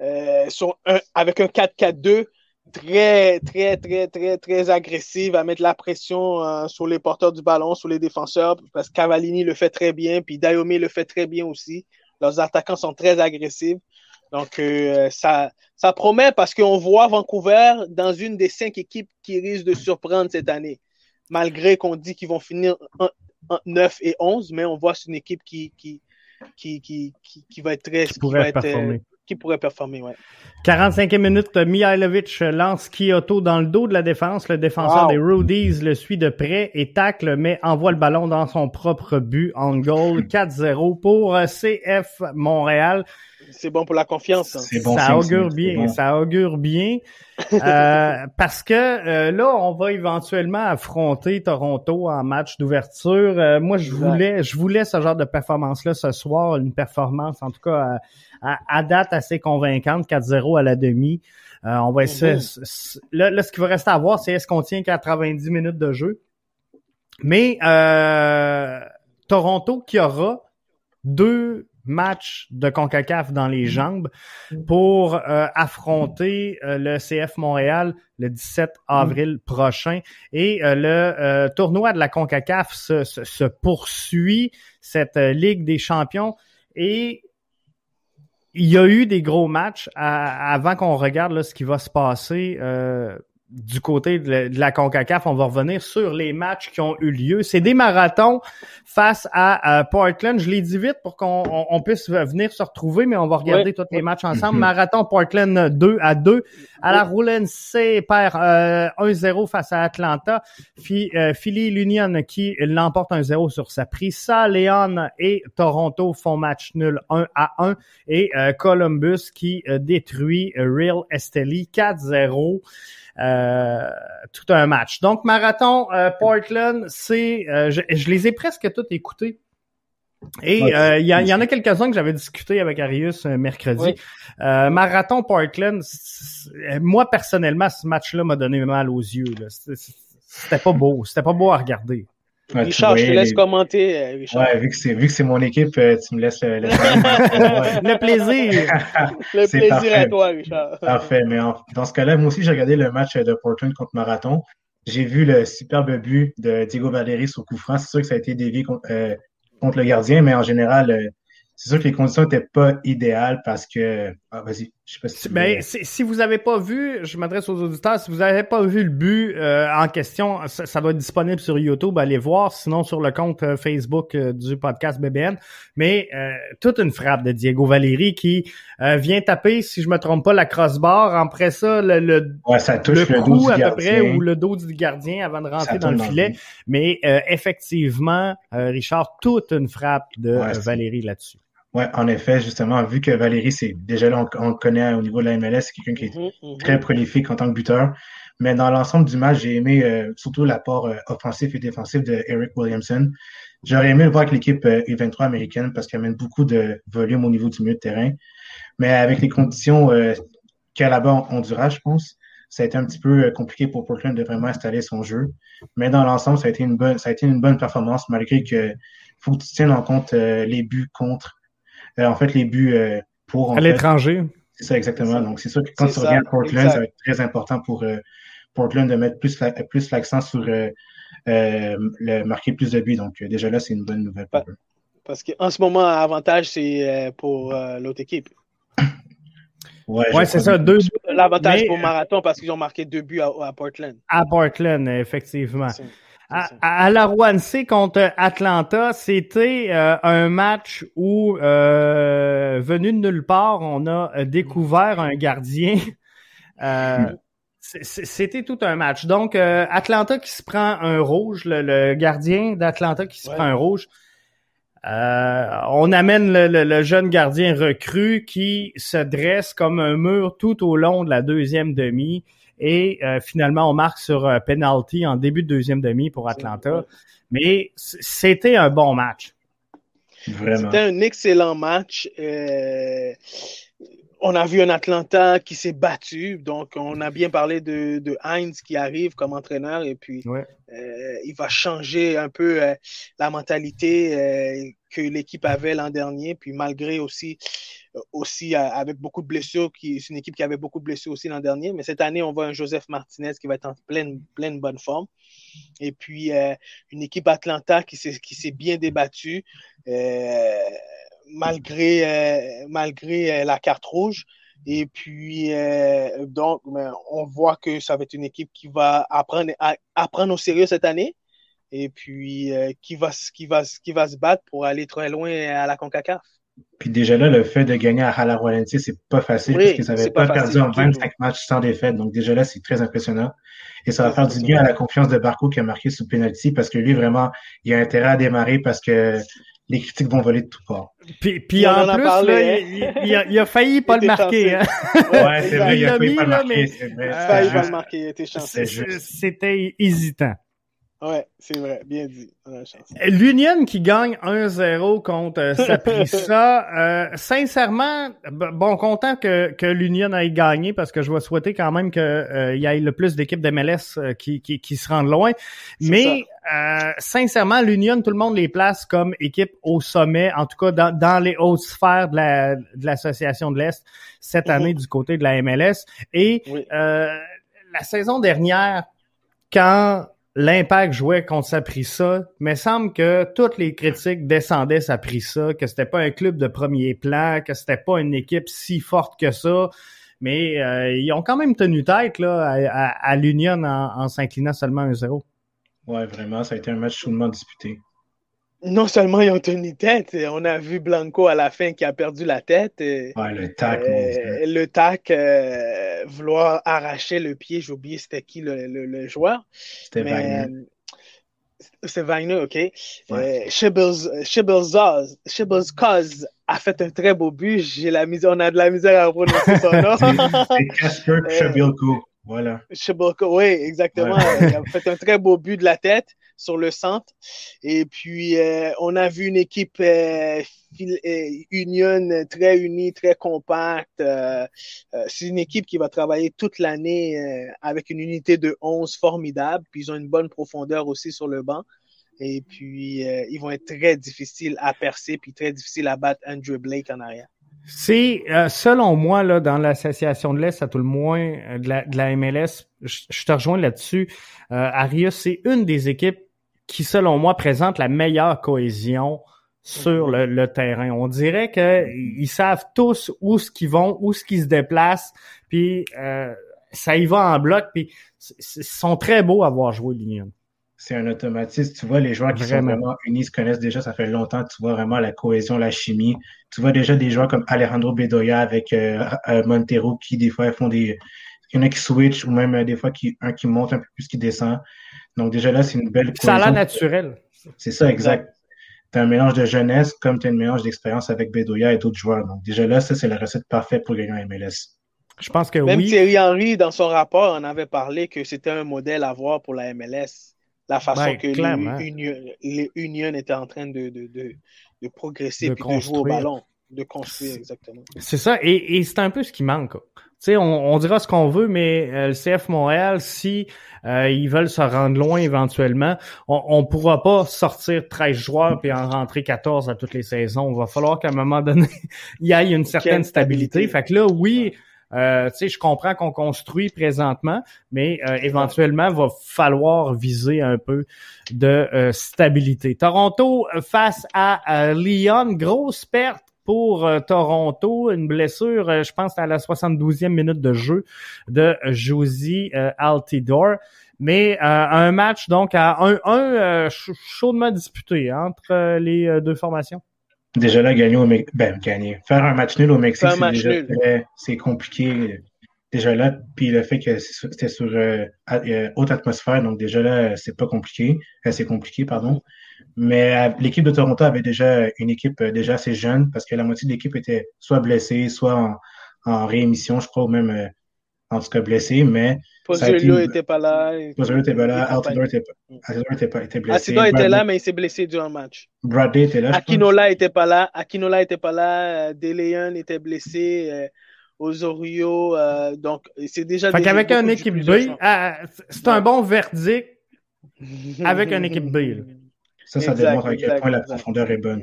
euh, euh, avec un 4-4-2 très, très, très, très, très agressive à mettre la pression euh, sur les porteurs du ballon, sur les défenseurs, parce que Cavallini le fait très bien, puis Dayome le fait très bien aussi. Leurs attaquants sont très agressifs. Donc, ça, ça promet parce qu'on voit Vancouver dans une des cinq équipes qui risquent de surprendre cette année. Malgré qu'on dit qu'ils vont finir en, 9 et 11, mais on voit une équipe qui, qui, qui, qui, qui, va être très. Qui pourrait être, performer. Euh, qui pourrait performer, ouais. 45e minute, Mihailovic lance Kyoto dans le dos de la défense. Le défenseur des Rudies le suit de près et tacle, mais envoie le ballon dans son propre but en goal. 4-0 pour euh, CF Montréal. C'est bon pour la confiance. Hein. ça, augure bien, ça augure bien. Euh, parce que euh, là, on va éventuellement affronter Toronto en match d'ouverture. Euh, moi, je voulais, je voulais ce genre de performance-là ce soir, une performance en tout cas à, date assez convaincante, 4-0 à la demi. on va essayer. Mm-hmm. Là, ce qui va rester à voir, c'est est-ce qu'on tient 90 minutes de jeu. Mais Toronto qui aura deux match de CONCACAF dans les jambes pour euh, affronter euh, le CF Montréal le 17 avril prochain. Et euh, le tournoi de la CONCACAF se, se, poursuit, cette Ligue des champions. Et il y a eu des gros matchs avant qu'on regarde là, ce qui va se passer du côté de la, CONCACAF, on va revenir sur les matchs qui ont eu lieu. C'est des marathons face à, Portland. Je l'ai dit vite pour qu'on puisse venir se retrouver, mais on va regarder tous les matchs ensemble. Marathon Portland 2 à 2. À la Roulette C perd 1-0 face à Atlanta. Euh, Philly l'Union qui l'emporte 1-0 sur sa prise. Ça, Léon et Toronto font match nul 1 à 1. Et euh, Columbus qui euh, détruit Real Esteli 4-0. Euh, tout un match. Donc, Marathon euh, Portland, c'est, euh, je, les ai presque tous écoutés. Et il y, y, en a quelques-uns que j'avais discuté avec Arius mercredi. Marathon Portland, moi personnellement, ce match-là m'a donné mal aux yeux. C'était pas beau, c'était pas beau à regarder. Richard, je te laisse commenter. Euh, Richard. Ouais, vu que c'est vu que c'est mon équipe, euh, tu me laisses le, le plaisir. le plaisir à toi, Richard. Parfait. Mais dans ce cas-là, moi aussi, j'ai regardé le match de Portland contre Marathon. J'ai vu le superbe but de Diego Valéry sur coup franc. C'est sûr que ça a été dévié contre, euh, contre le gardien, mais en général, c'est sûr que les conditions n'étaient pas idéales parce que. Ah, vas-y, je sais pas si. Ben, si, vous avez pas vu, je m'adresse aux auditeurs, si vous n'avez pas vu le but euh, en question, ça, doit être disponible sur YouTube, allez voir, sinon sur le compte euh, Facebook euh, du podcast BBN. Mais toute une frappe de Diego Valéry qui vient taper, si je me trompe pas, la crossbar. Après ça, le, le, ça touche le, cou à peu près ou le dos du gardien avant de rentrer dans le filet. Mais effectivement, Richard, toute une frappe de Valéry là-dessus. Ouais, en effet, justement, vu que Valérie, c'est déjà là, on, le connaît au niveau de la MLS, c'est quelqu'un qui est mhm, mhm. très prolifique en tant que buteur. Mais dans l'ensemble du match, j'ai aimé euh, surtout l'apport euh, offensif et défensif de Eric Williamson. J'aurais aimé le voir avec l'équipe U23 euh, américaine parce qu'elle amène beaucoup de volume au niveau du milieu de terrain. Mais avec les conditions qu'il y a là-bas en Honduras, je pense, ça a été un petit peu compliqué pour Portland de vraiment installer son jeu. Mais dans l'ensemble, ça a été une bonne, ça a été une bonne performance, malgré que faut que tu tiennes en compte les buts contre, en fait, les buts pour. à l'étranger. C'est ça, exactement. Donc, c'est sûr que quand tu reviens à Portland, ça va être très important pour Portland de mettre plus, plus l'accent sur euh, le, marquer plus de buts. Donc, euh, déjà là, c'est une bonne nouvelle pour eux. Parce qu'en ce moment, l'avantage, c'est euh, pour l'autre équipe. Ouais, c'est ça. Deux L'avantage pour Marathon parce qu'ils ont marqué deux buts à, Portland. À Portland, effectivement. À, la Rouen-C contre Atlanta, c'était un match où, venu de nulle part, on a découvert un gardien. C'était tout un match. Donc, euh, Atlanta qui se prend un rouge, le, gardien d'Atlanta qui se prend un rouge. Euh, on amène le, jeune gardien recru qui se dresse comme un mur tout au long de la deuxième demi. Et euh, finalement, on marque sur penalty en début de deuxième demi pour Atlanta. Mais c'était un bon match. C'était un excellent match on a vu un Atlanta qui s'est battu. Donc, on a bien parlé de, de Heinz qui arrive comme entraîneur et puis euh, il va changer un peu euh, la mentalité euh, que l'équipe avait l'an dernier. Puis malgré aussi, aussi avec beaucoup de blessures, qui c'est une équipe qui avait beaucoup de blessures aussi l'an dernier. Mais cette année, on voit un Joseph Martinez qui va être en pleine, pleine bonne forme. Et puis une équipe Atlanta qui s'est, qui s'est bien débattue malgré, euh, malgré euh, la carte rouge. Et puis, euh, donc, on voit que ça va être une équipe qui va apprendre, apprendre au sérieux cette année et puis qui, va, qui, va, qui va se battre pour aller très loin à la CONCACAF. Puis déjà là, le fait de gagner à Halaroalense, c'est pas facile parce qu'ils n'avaient pas, perdu en 25 matchs sans défaite. Donc déjà là, c'est très impressionnant. Et ça va faire du bien à la confiance de Barco qui a marqué sous penalty parce que lui, vraiment, il a intérêt à démarrer parce que les critiques vont voler de tout part. Puis, puis en, plus, là, il, a, il, a, failli pas le marquer. Hein? Ouais, c'est vrai, il a failli pas le marquer. Il a failli pas le marquer, il était chanceux. C'était hésitant. Ouais, c'est vrai, bien dit. L'Union qui gagne 1-0 contre euh, Saprissa, euh, sincèrement, bon, content que, que l'Union aille gagné parce que je vais souhaiter quand même qu'il euh, y ait le plus d'équipes d'MLS euh, qui, qui, qui, se rendent loin. Mais euh, sincèrement, l'Union, tout le monde les place comme équipe au sommet, en tout cas dans, dans les hautes sphères de la de l'association de l'Est cette mhm. année du côté de la MLS. Et la saison dernière, quand l'impact jouait contre Saprissa, mais semble que toutes les critiques descendaient Saprissa, que c'était pas un club de premier plan, que c'était pas une équipe si forte que ça. Mais euh, ils ont quand même tenu tête là, à, l'Union en, en s'inclinant seulement 1-0. Ouais, vraiment, ça a été un match chaudement disputé non seulement ils ont tenu tête, on a vu Blanco à la fin qui a perdu la tête. Ouais, le tac. Euh, le tac, euh, vouloir arracher le pied, j'ai oublié c'était qui le, le, joueur. C'était Wagner. Euh, c'est Wagner, OK. Ouais. Euh, Cause a fait un très beau but. J'ai la misère, on a de la misère à prononcer son nom. c'est Casper Chebilko. Voilà. oui, exactement. Il a fait un très beau but de la tête sur le centre. Et puis, euh, on a vu une équipe euh, euh, Union très unie, très compacte. c'est une équipe qui va travailler toute l'année avec une unité de 11 formidable. Puis, ils ont une bonne profondeur aussi sur le banc. Et puis, ils vont être très difficiles à percer, puis très difficiles à battre Andrew Blake en arrière. C'est, selon moi, dans l'association de l'Est, à tout le moins, de, la, de la MLS, je, te rejoins là-dessus. Euh, Arias, c'est une des équipes qui, selon moi, présente la meilleure cohésion sur le, terrain. On dirait qu'ils savent tous où ce qu'ils vont, où ce qu'ils se déplacent, puis euh, ça y va en bloc, puis ils sont très beaux à voir jouer l'Union. C'est un automatisme. Tu vois, les joueurs qui sont vraiment unis se connaissent déjà, ça fait longtemps. Tu vois vraiment la cohésion, la chimie. Tu vois déjà des joueurs comme Alejandro Bedoya avec euh, euh, Montero qui, des fois, font des... Il y en a qui switch ou même des fois qui, un qui monte un peu plus qui descend. Donc déjà là, c'est une belle Ça a l'air naturel. C'est ça, exact. Tu as un mélange de jeunesse comme tu as un mélange d'expérience avec Bedoya et d'autres joueurs. Donc déjà là, ça, c'est la recette parfaite pour gagner un MLS. Je pense que Même oui. Thierry Henry, dans son rapport, en avait parlé que c'était un modèle à voir pour la MLS. La façon ben, que les Union, étaient en train de, de, de, progresser et de jouer au ballon. De construire, exactement. C'est ça, et, et c'est un peu ce qui manque sais, on, dira ce qu'on veut, mais euh, le CF Montréal, si euh, ils veulent se rendre loin éventuellement, on, ne pourra pas sortir 13 joueurs puis en rentrer 14 à toutes les saisons. Il va falloir qu'à un moment donné, il y ait une certaine stabilité. Fait que là, oui, euh, tu sais, je comprends qu'on construit présentement, mais euh, éventuellement, il va falloir viser un peu de euh, stabilité. Toronto face à Lyon, grosse perte pour Toronto, une blessure, je pense, à la 72e minute de jeu de Josie Altidore. Mais un match donc à 1-1 chaudement disputé entre les deux formations. Déjà là, gagner au Mexique, ben, gagner. Faire un match nul au Mexique, c'est déjà c'est compliqué. Déjà là, puis le fait que c'était sur euh, euh, haute atmosphère, donc déjà là, c'est pas compliqué. Euh, c'est compliqué, pardon. Mais l'équipe de Toronto avait déjà une équipe déjà assez jeune parce que la moitié de l'équipe était soit blessée, soit en, en réémission, je crois, ou même en tout cas blessé, mais. Pozuelo n'était pas là. Pozuelo n'était pas là. Altidore était, était, pas, était blessé. Altidore était là, mais il s'est blessé durant le match. Bradley était là. Akinola n'était pas là. Akinola n'était pas là. Deleon était blessé. Euh, Osorio. Euh, donc, c'est déjà. Fait qu'avec une équipe B, ah, c'est un bon verdict avec une équipe B. Ça, ça démontre à quel point la profondeur est bonne.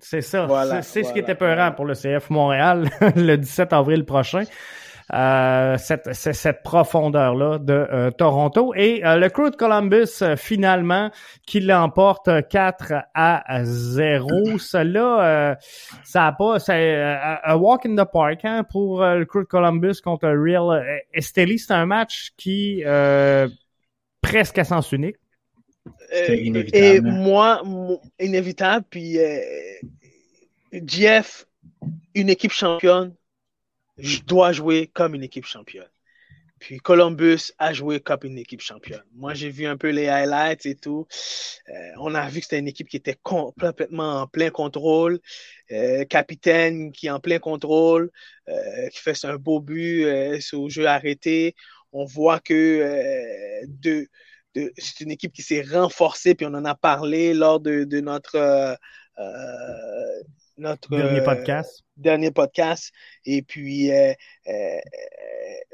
C'est ça. c'est ce qui était peurant pour le CF Montréal le 17 avril prochain. Euh, cette, cette profondeur-là de euh, Toronto. Et euh, le Crew de Columbus, finalement, qui l'emporte 4 à 0. Cela, ça a pas... C'est un walk in the park hein, pour le Crew de Columbus contre Real Esteli. C'est un match qui presque à sens unique. Inévitable. Et moi, inévitable. Puis Jeff, une équipe championne, je dois jouer comme une équipe championne. Puis Columbus a joué comme une équipe championne. Moi, j'ai vu un peu les highlights et tout. Euh, on a vu que c'était une équipe qui était complètement en plein contrôle. Euh, capitaine qui est en plein contrôle, euh, qui fait un beau but sur jeu arrêté. On voit que de, de, c'est une équipe qui s'est renforcée, puis on en a parlé lors de, de notre notre dernier podcast. dernier podcast. Et puis, euh, euh,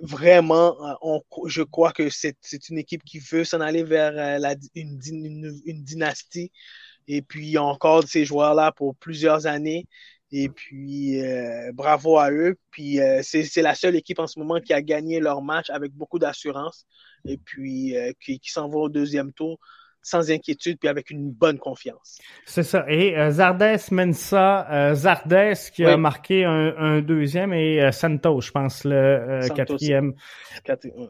vraiment, on, je crois que c'est une équipe qui veut s'en aller vers euh, la, une, une, dynastie. Et puis, il y a encore ces joueurs-là pour plusieurs années. Et puis, bravo à eux. Puis, c'est la seule équipe en ce moment qui a gagné leur match avec beaucoup d'assurance. Et puis, qui, qui s'en va au deuxième tour sans inquiétude puis avec une bonne confiance. C'est ça. Et euh, Zardes Mensa, euh, Zardes qui a marqué un, deuxième et euh, Santos, je pense, le euh, quatrième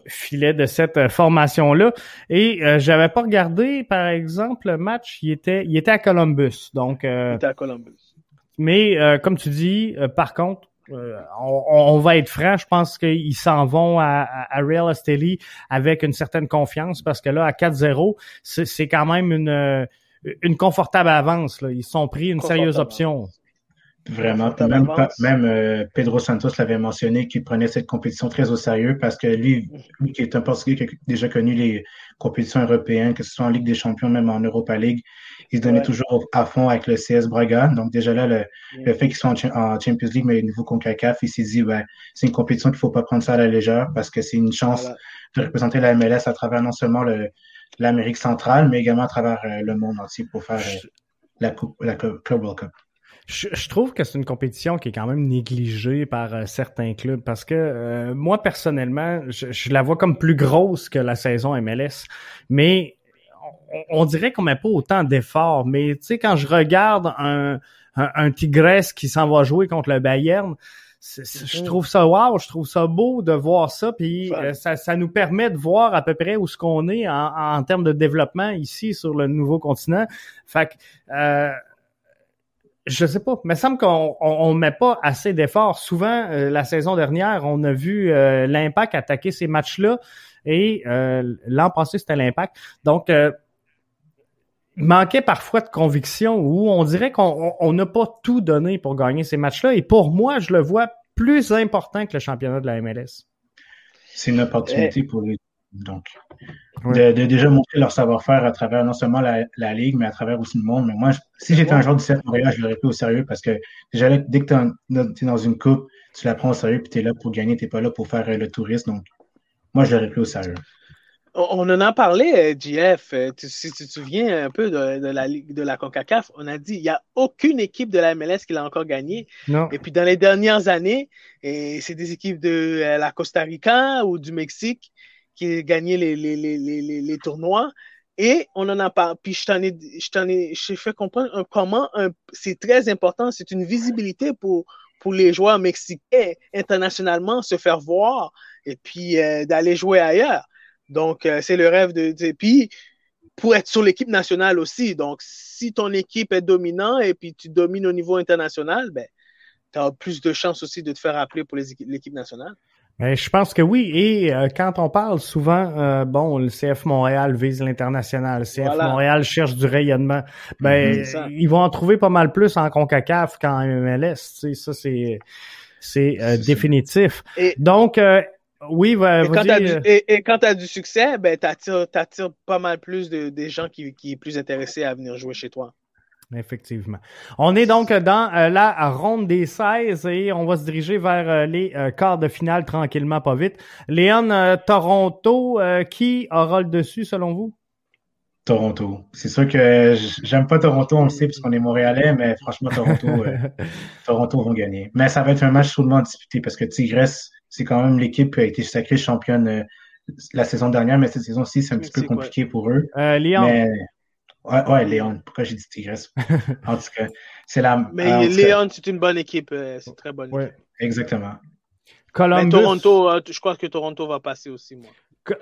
filet de cette formation-là. Et j'avais pas regardé, par exemple, le match, il était, il était à Columbus. Donc, il était à Columbus. Mais comme tu dis, par contre, euh, on, va être franc, je pense qu'ils s'en vont à, à, Real Esteli avec une certaine confiance parce que là, à 4-0, c'est quand même une, une confortable avance. Là. Ils sont pris une sérieuse option. Vraiment. Même, même euh, Pedro Santos l'avait mentionné qu'il prenait cette compétition très au sérieux parce que lui, lui qui est un Portugais qui a déjà connu les compétitions européennes, que ce soit en Ligue des Champions, même en Europa League, il se donnait toujours à fond avec le CS Braga. Donc déjà là, le, le fait qu'ils soient en, Champions League, mais au niveau CONCACAF, il s'est dit, ben, c'est une compétition qu'il faut pas prendre ça à la légère parce que c'est une chance de représenter la MLS à travers non seulement l'Amérique centrale, mais également à travers euh, le monde entier pour faire euh, la, coupe, la Club World Cup. Je, trouve que c'est une compétition qui est quand même négligée par euh, certains clubs parce que euh, moi personnellement, je, la vois comme plus grosse que la saison MLS, mais on, dirait qu'on met pas autant d'efforts. Mais tu sais, quand je regarde un, un, Tigresse qui s'en va jouer contre le Bayern, je trouve ça wow, je trouve ça beau de voir ça, puis euh, ça, ça, nous permet de voir à peu près où ce qu'on est en, en, termes de développement ici sur le nouveau continent. Fait que je sais pas, mais il semble qu'on on, met pas assez d'efforts. Souvent, euh, la saison dernière, on a vu euh, l'impact attaquer ces matchs-là et euh, l'an passé, c'était l'impact. Donc, il manquait parfois de conviction où on dirait qu'on n'a pas tout donné pour gagner ces matchs-là. Et pour moi, je le vois plus important que le championnat de la MLS. C'est une opportunité pour les donc, de, déjà montrer leur savoir-faire à travers non seulement la, la, Ligue, mais à travers aussi le monde. Mais moi, si j'étais un joueur du 7 Montréal, je l'aurais pris au sérieux parce que déjà, dès que tu es, dans une coupe, tu la prends au sérieux, puis tu es là pour gagner, tu n'es pas là pour faire le tourisme. Donc, moi, je l'aurais pris au sérieux. On en a parlé, JF, si tu te souviens un peu de, la Ligue de la CONCACAF, on a dit il n'y a aucune équipe de la MLS qui l'a encore gagné. Et puis dans les dernières années, c'est des équipes de la Costa Rica ou du Mexique qui ont gagné les, les, les, les tournois. Et on en a pas. Puis je t'en ai, je t'en ai, je fait comprendre comment c'est très important. C'est une visibilité pour, pour les joueurs mexicains internationalement se faire voir et puis euh, d'aller jouer ailleurs. Donc, euh, c'est le rêve de, de, Puis, pour être sur l'équipe nationale aussi. Donc, si ton équipe est dominante et puis tu domines au niveau international, ben, tu as plus de chances aussi de te faire appeler pour l'équipe nationale. Ben, je pense que oui. Et euh, quand on parle souvent, euh, bon, le CF Montréal vise l'international, le CF Montréal cherche du rayonnement. Ben, mm-hmm. ils vont en trouver pas mal plus en Concacaf qu'en MLS. Tu sais, ça c'est c'est définitif. Donc oui, et, quand et, quand tu as du succès, ben, tu attires, pas mal plus de, des gens qui, qui sont plus intéressés à venir jouer chez toi. Effectivement. On est donc dans euh, la ronde des 16 et on va se diriger vers euh, les euh, quarts de finale tranquillement, pas vite. Léon, Toronto, qui aura le dessus selon vous? Toronto. C'est sûr que j'aime pas Toronto, on le sait, parce qu'on est Montréalais, mais franchement, Toronto, Toronto vont gagner. Mais ça va être un match monde disputé parce que Tigres c'est quand même l'équipe qui a été sacrée championne euh, la saison dernière, mais cette saison-ci, c'est un petit peu compliqué pour eux. Euh, Léon. Mais... Ouais, ouais, Léon. Pourquoi j'ai dit Tigres? en tout cas, c'est la. Mais Léon, c'est une bonne équipe. Euh, c'est une très bonne équipe. Exactement. Columbus. Mais Toronto, je crois que Toronto va passer aussi, moi.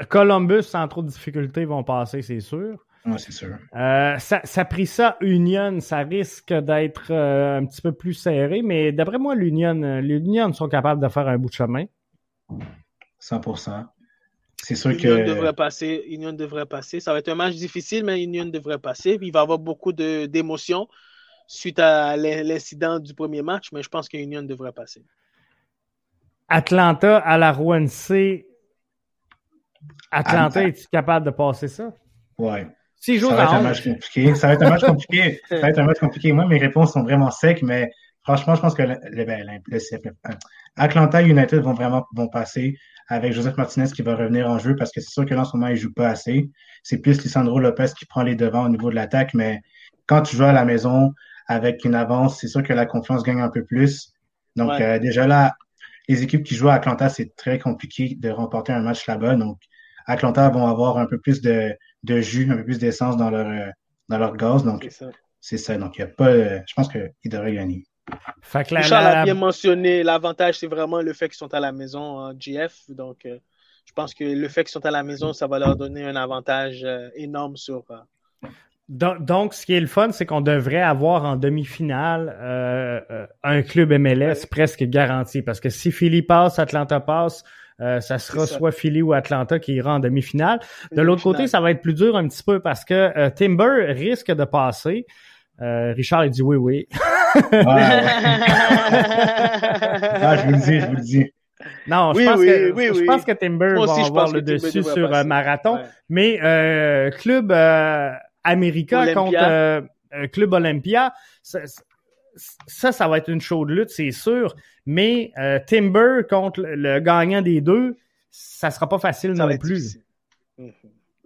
Columbus, sans trop de difficultés, vont passer, c'est sûr. Oui, c'est sûr. Euh, ça, ça pris ça, Union, ça risque d'être un petit peu plus serré, mais d'après moi, l'Union, l'Union sont capables de faire un bout de chemin. 100%. C'est sûr Union que. Devrait passer, Union devrait passer. Ça va être un match difficile, mais Union devrait passer. Il va y avoir beaucoup d'émotions suite à l'incident du premier match, mais je pense qu'Union devrait passer. Atlanta à la Rouen C. Atlanta, est capable de passer ça? Ouais. Si ça va être un match compliqué. Ça va être un match compliqué. ça va être un match compliqué. Moi, mes réponses sont vraiment secs, mais franchement, je pense que le, ben, Atlanta United vont vraiment vont passer avec Joseph Martinez qui va revenir en jeu parce que c'est sûr que là, en ce moment, il joue pas assez. C'est plus Lisandro Lopez qui prend les devants au niveau de l'attaque, mais quand tu joues à la maison avec une avance, c'est sûr que la confiance gagne un peu plus. Donc, euh, déjà là, les équipes qui jouent à Atlanta, c'est très compliqué de remporter un match là-bas. Donc, Atlanta vont avoir un peu plus de, de jus, un peu plus d'essence dans leur, euh, dans leur gaz. Donc, c'est ça. Donc, il y a pas, euh, je pense qu'ils devraient gagner. Richard l'a bien mentionné, l'avantage, c'est vraiment le fait qu'ils sont à la maison en GF. Donc, euh, je pense que le fait qu'ils sont à la maison, ça va leur donner un avantage euh, énorme sur. Euh, donc, ce qui est le fun, c'est qu'on devrait avoir en demi-finale un club MLS presque garanti. Parce que si Philly passe, Atlanta passe, ça sera soit Philly ou Atlanta qui ira en demi-finale. De l'autre côté, ça va être plus dur un petit peu parce que Timber risque de passer. Richard, il dit oui, oui. ah, je vous le dis, je vous le dis. Non, je, pense, que, je pense que Timber va avoir le dessus sur Marathon. Mais euh, Club euh, America contre euh, Club Olympia, ça, ça, va être une chaude lutte, c'est sûr. Mais Timber contre le, gagnant des deux, ça sera pas facile non plus.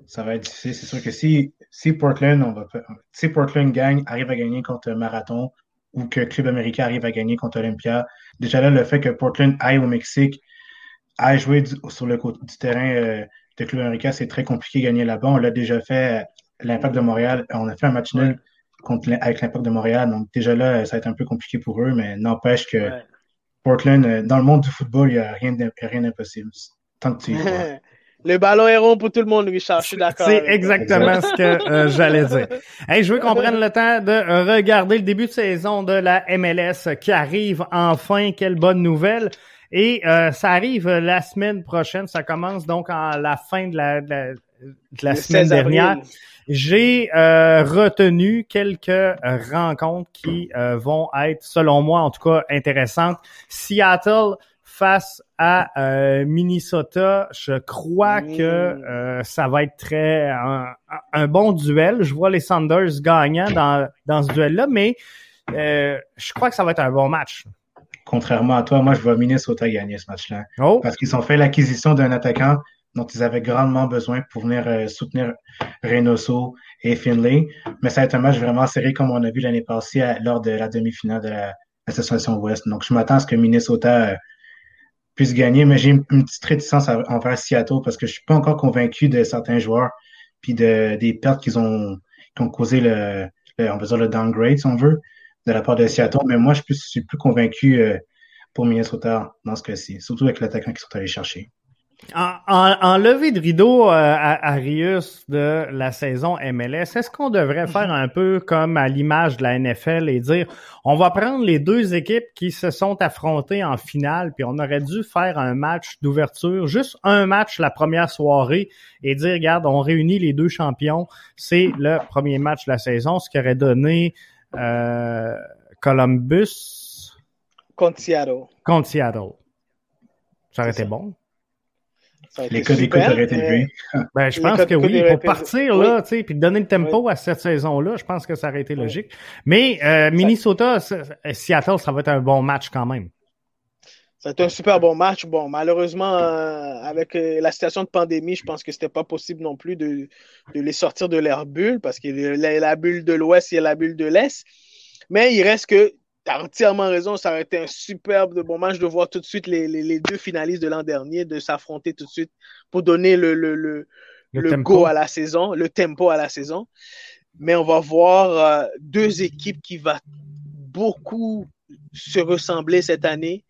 Ça va être difficile. C'est sûr que si, si Portland, on va, si Portland gagne, arrive à gagner contre Marathon, ou que Club américain arrive à gagner contre Olympia. Déjà là, le fait que Portland aille au Mexique, aille jouer sur le côté du terrain euh, de Club américain, c'est très compliqué de gagner là-bas. On l'a déjà fait euh, l'Impact de Montréal. On a fait un match nul contre, avec l'Impact de Montréal. Donc déjà là, ça va être un peu compliqué pour eux, mais n'empêche que Portland, euh, dans le monde du football, il n'y a rien d'impossible. Tant que tu y Le ballon est rond pour tout le monde, Richard. Je suis d'accord. C'est exactement ce que euh, j'allais dire. Hey, je veux qu'on prenne le temps de regarder le début de saison de la MLS qui arrive enfin. Quelle bonne nouvelle. Et euh, ça arrive la semaine prochaine. Ça commence donc à la fin de la, de la, semaine dernière. J'ai euh, retenu quelques rencontres qui vont être, selon moi en tout cas, intéressantes. Seattle face à euh, Minnesota. Je crois que euh, ça va être très un, bon duel. Je vois les Sanders gagnant dans, dans ce duel-là, mais euh, je crois que ça va être un bon match. contrairement à toi, moi, je vois Minnesota gagner ce match-là. Oh. Parce qu'ils ont fait l'acquisition d'un attaquant dont ils avaient grandement besoin pour venir euh, soutenir Reynoso et Finlay. Mais ça va être un match vraiment serré comme on a vu l'année passée lors de la demi-finale de l'Association Ouest. Donc, je m'attends à ce que Minnesota euh, puisse gagner, mais j'ai une, petite réticence envers Seattle parce que je suis pas encore convaincu de certains joueurs puis de, des pertes qu'ils ont, qui ont causé le, on va dire le downgrade, si on veut, de la part de Seattle. Mais moi, je suis plus convaincu euh, pour Minnesota dans ce cas-ci, surtout avec l'attaquant qu'ils sont allés chercher. En, en, levée de rideau euh, à Arius de la saison MLS, est-ce qu'on devrait faire un peu comme à l'image de la NFL et dire on va prendre les deux équipes qui se sont affrontées en finale, puis on aurait dû faire un match d'ouverture, juste un match la première soirée et dire regarde, on réunit les deux champions, c'est le premier match de la saison, ce qui aurait donné euh, Columbus contre Seattle. Contre Seattle. Ça aurait été bon. Les codes d'écoute auraient été élevés. Ben, je pense que oui. Pour partir, là, tu sais, puis donner le tempo à cette saison-là, je pense que ça aurait été logique. Mais euh, Minnesota, Seattle, ça va être un bon match quand même. Ça va être un super bon match. Bon, malheureusement, euh, avec euh, la situation de pandémie, je pense que c'était pas possible non plus de, de, les sortir de leur bulle parce qu'il y a la bulle de l'Ouest et la bulle de l'Est. Mais il reste que tu as entièrement raison, ça aurait été un superbe de bon match de voir tout de suite les, les, deux finalistes de l'an dernier, de s'affronter tout de suite pour donner le, le, le, le, go à la saison, le tempo à la saison. Mais on va voir euh, deux équipes qui vont beaucoup se ressembler cette année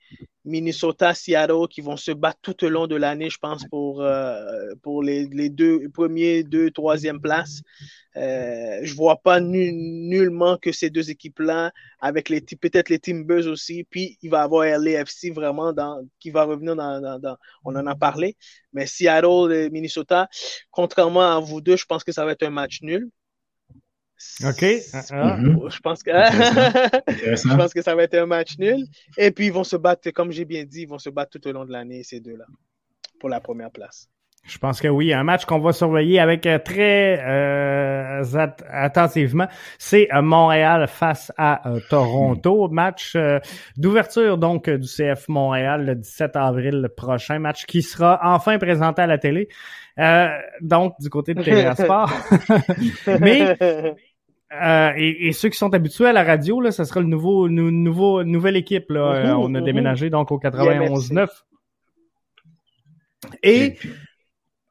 Minnesota, Seattle qui vont se battre tout au long de l'année, je pense, pour, euh, pour les, les, deux premiers, deux, troisième places. Euh, je vois pas nullement que ces deux équipes-là, avec les peut-être les Timbers aussi, puis il va y avoir LAFC vraiment dans, qui va revenir dans, dans, dans, on en a parlé. Mais Seattle et Minnesota, contrairement à vous deux, je pense que ça va être un match nul. OK. Mm-hmm. Je pense que je pense que ça va être un match nul. Et puis ils vont se battre, comme j'ai bien dit, ils vont se battre tout au long de l'année, ces deux-là, pour la première place. Je pense que oui, un match qu'on va surveiller avec euh, très euh, attentivement, c'est euh, Montréal face à Toronto. Match d'ouverture donc du CF Montréal le 17 avril prochain. Match qui sera enfin présenté à la télé. donc du côté de TVA Sport. Mais euh, et, ceux qui sont habitués à la radio, là, ça sera le nouveau, nouveau, nouvelle équipe. Là. Euh, on a déménagé donc au 91-9. Et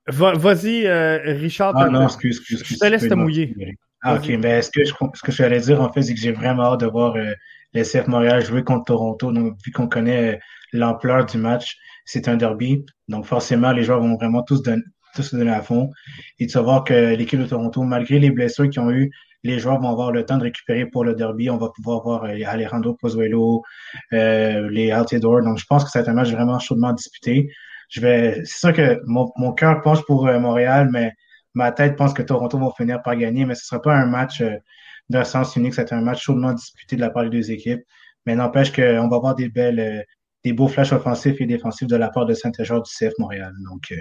vas-y, euh, Richard. Ah non, excuse, excuse, excuse. Je te laisse te mouiller. Ah, ok, mais ce que je, ce que j'allais dire, en fait, c'est que j'ai vraiment hâte de voir les CF Montréal jouer contre Toronto. Donc, vu qu'on connaît l'ampleur du match, c'est un derby. Donc, forcément, les joueurs vont vraiment tous, tous se donner à fond. Et de savoir que l'équipe de Toronto, malgré les blessures qu'ils ont eues, les joueurs vont avoir le temps de récupérer pour le derby. On va pouvoir voir euh, Alejandro Pozuelo, euh, les Altidore. Donc, je pense que c'est un match vraiment chaudement disputé. Je vais, c'est sûr que mon, mon cœur penche pour euh, Montréal, mais ma tête pense que Toronto va finir par gagner. Mais ce ne sera pas un match d'un sens unique. C'est un match chaudement disputé de la part des deux équipes. Mais n'empêche qu'on va avoir des belles, des beaux flashs offensifs et défensifs de la part de Saint-Jean du CF Montréal. Donc,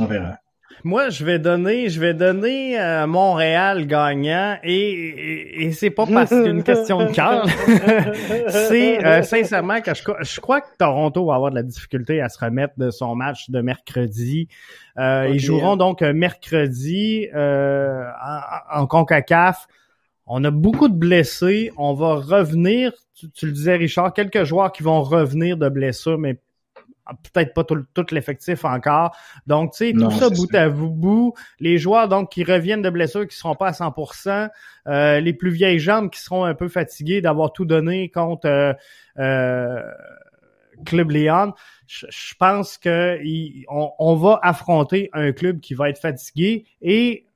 on verra. Moi, je vais donner, je vais donner euh, Montréal gagnant et, et, c'est pas parce qu'une question de cœur. c'est euh, sincèrement que je, je, crois que Toronto va avoir de la difficulté à se remettre de son match de mercredi. Euh, Ils joueront donc mercredi euh, en, en, Concacaf. On a beaucoup de blessés. On va revenir. Tu, tu, le disais, Richard, quelques joueurs qui vont revenir de blessures, mais peut-être pas tout, l'effectif encore. Donc, tu sais, tout ça bout à bout, les joueurs donc qui reviennent de blessures qui seront pas à 100%, euh, les plus vieilles jambes qui seront un peu fatiguées d'avoir tout donné contre euh, euh Club Léon. Je, pense que on, va affronter un club qui va être fatigué et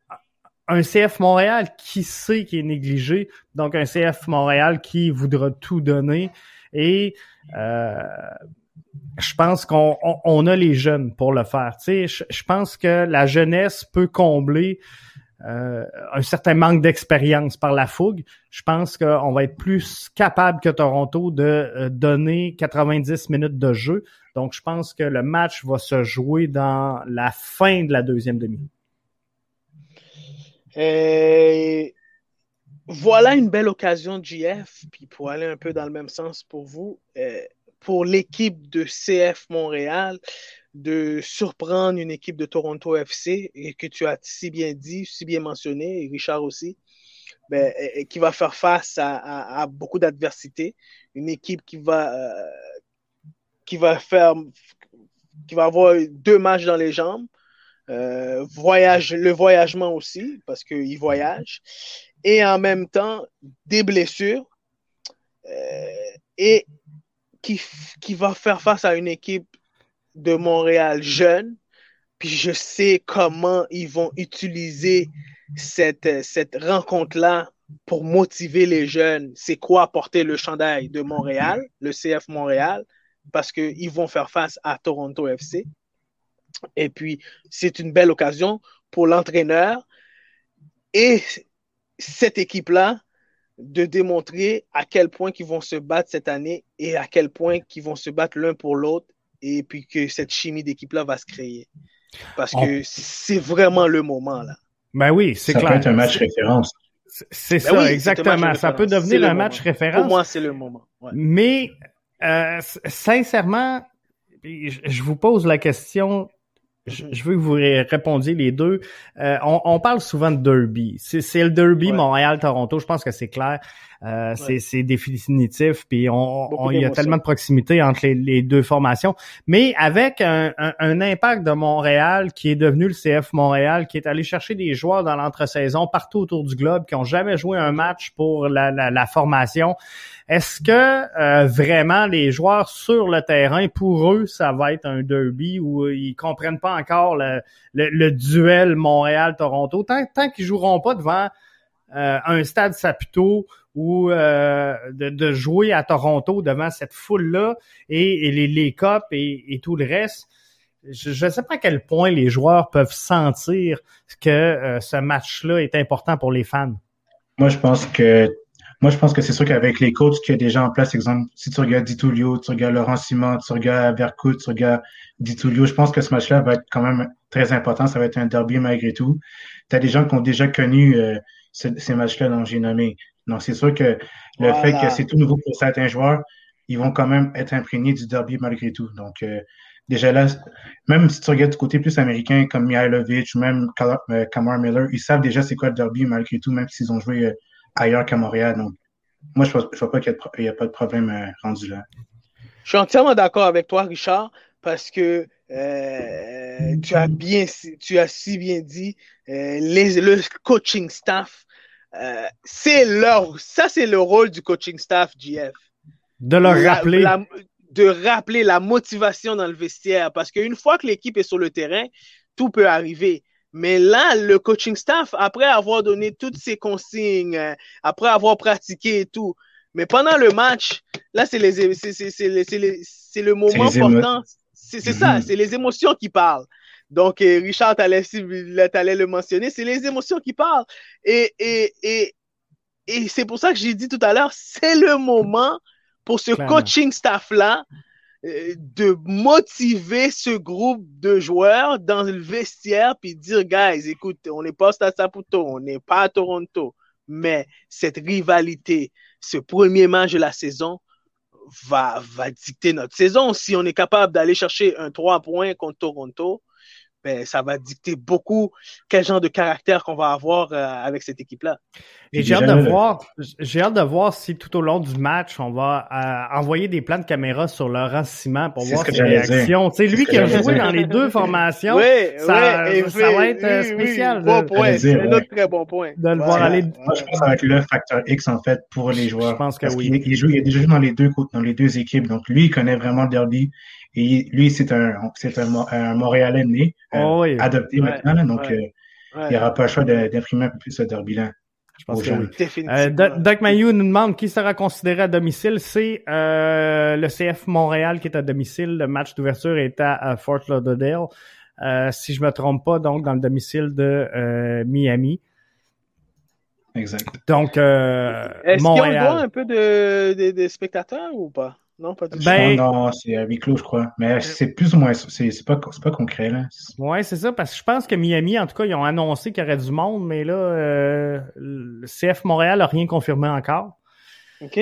un CF Montréal qui sait qu'il est négligé, donc un CF Montréal qui voudra tout donner et euh, je pense qu'on on, a les jeunes pour le faire. Tu je, pense que la jeunesse peut combler euh, un certain manque d'expérience par la fougue. Je pense qu'on va être plus capable que Toronto de euh, donner 90 minutes de jeu. Donc, je pense que le match va se jouer dans la fin de la deuxième demi. Euh, voilà une belle occasion, JF, puis pour aller un peu dans le même sens pour vous, pour l'équipe de CF Montréal, de surprendre une équipe de Toronto FC, et que tu as si bien dit, si bien mentionné, et Richard aussi, ben, qui va faire face à, beaucoup d'adversité, une équipe qui va, euh, qui va faire, qui va avoir deux matchs dans les jambes, euh, voyage, le voyagement aussi, parce qu'il voyage, et en même temps des blessures, euh, et qui, qui va faire face à une équipe de Montréal jeune, puis je sais comment ils vont utiliser cette, cette rencontre-là pour motiver les jeunes. C'est quoi porter le chandail de Montréal, le CF Montréal, parce qu'ils vont faire face à Toronto FC. Et puis, c'est une belle occasion pour l'entraîneur et cette équipe-là de démontrer à quel point ils vont se battre cette année et à quel point ils vont se battre l'un pour l'autre et puis que cette chimie d'équipe-là va se créer. Parce que c'est vraiment le moment, là. Ben oui, c'est clair. Ça peut être un match référence. C'est ben ça, exactement. Ça peut devenir un match référence. Pour moi, c'est le moment. Mais, euh, sincèrement, je vous pose la question je, veux que vous répondiez les deux. Euh, on, parle souvent de derby. C'est le derby Montréal-Toronto. Je pense que c'est clair. Euh, C'est définitif. Puis on, il y a tellement de proximité entre les, deux formations. Mais avec un, impact de Montréal qui est devenu le CF Montréal, qui est allé chercher des joueurs dans l'entre-saison partout autour du globe, qui ont jamais joué un match pour la, la formation. Est-ce que euh, vraiment les joueurs sur le terrain, pour eux, ça va être un derby où ils comprennent pas encore le, duel Montréal-Toronto? Tant, tant qu'ils joueront pas devant euh, un stade Saputo ou euh, de, jouer à Toronto devant cette foule-là et, les, les copes et, tout le reste, je ne sais pas à quel point les joueurs peuvent sentir que ce match-là est important pour les fans. Moi, je pense que moi, je pense que c'est sûr qu'avec les coachs qui y déjà en place, exemple, si tu regardes Ditulio, tu regardes Laurent Simon, tu regardes Vercout, tu regardes Ditulio, je pense que ce match-là va être quand même très important. Ça va être un derby malgré tout. Tu des gens qui ont déjà connu euh, ces matchs-là dont j'ai nommé. Donc, c'est sûr que le fait que c'est tout nouveau pour certains joueurs, ils vont quand même être imprégnés du derby malgré tout. Donc, euh, déjà là, même si tu regardes du côté plus américain comme Mihailovic même euh, Kamar Miller, ils savent déjà c'est quoi le derby malgré tout, même s'ils ont joué ailleurs qu'à Montréal. Donc, moi, je ne vois pas qu'il n'y a, pas de problème euh, rendu là. Je suis entièrement d'accord avec toi, Richard, parce que euh, tu as bien, tu as si bien dit, euh, les, le coaching staff, c'est leur, ça c'est le rôle du coaching staff, GF. De leur rappeler. de rappeler la motivation dans le vestiaire, parce qu'une fois que l'équipe est sur le terrain, tout peut arriver. Mais là, le coaching staff, après avoir donné toutes ces consignes, euh, après avoir pratiqué et tout, mais pendant le match, là, c'est les, c'est le moment important. C'est ça, mm-hmm. c'est les émotions qui parlent. Donc, Richard, tu allais, le mentionner, c'est les émotions qui parlent. Et, et, et, et c'est pour ça que j'ai dit tout à l'heure, c'est le moment pour ce coaching staff-là euh, de motiver ce groupe de joueurs dans le vestiaire puis dire, guys, écoute, on n'est pas à Saputo, on n'est pas à Toronto, mais cette rivalité, ce premier match de la saison va, va dicter notre saison. Si on est capable d'aller chercher un 3 points contre Toronto, ben, ça va dicter beaucoup quel genre de caractère qu'on va avoir euh, avec cette équipe-là. Et j'ai hâte de voir, j'ai hâte de voir si tout au long du match, on va euh, envoyer des plans de caméra sur Laurent Simon pour voir ses réactions. C'est lui qui a joué dans les deux formations. Oui, ça, ça va être euh, spécial. Bon point, c'est un autre très bon point. De le voir aller. Moi, je pense que ça va être le facteur X en fait pour les joueurs. Je pense que oui. Il, joue, il a déjà joué dans les deux dans les deux équipes, donc lui, il connaît vraiment le derby. Et lui, c'est un, c'est un, un, Montréalais né, euh, oh adopté maintenant, donc euh, il n'aura pas le choix d'imprimer un peu plus ce derby-là. Je pense que oui. Euh, Doc Mayou nous demande qui sera considéré à domicile. C'est euh, le CF Montréal qui est à domicile. Le match d'ouverture est à, Fort Lauderdale. Euh, si je me trompe pas, donc dans le domicile de euh, Miami. Exact. Donc, Est-ce qu'il y a un peu de, de, de spectateurs ou pas? Non, pas du ben, Non, c'est à huis clos, je crois. Mais euh, c'est plus ou moins, c'est pas, pas concret, là. Ouais, c'est ça, parce que je pense que Miami, en tout cas, ils ont annoncé qu'il y aurait du monde, mais là, euh, le CF Montréal n'a rien confirmé encore. OK.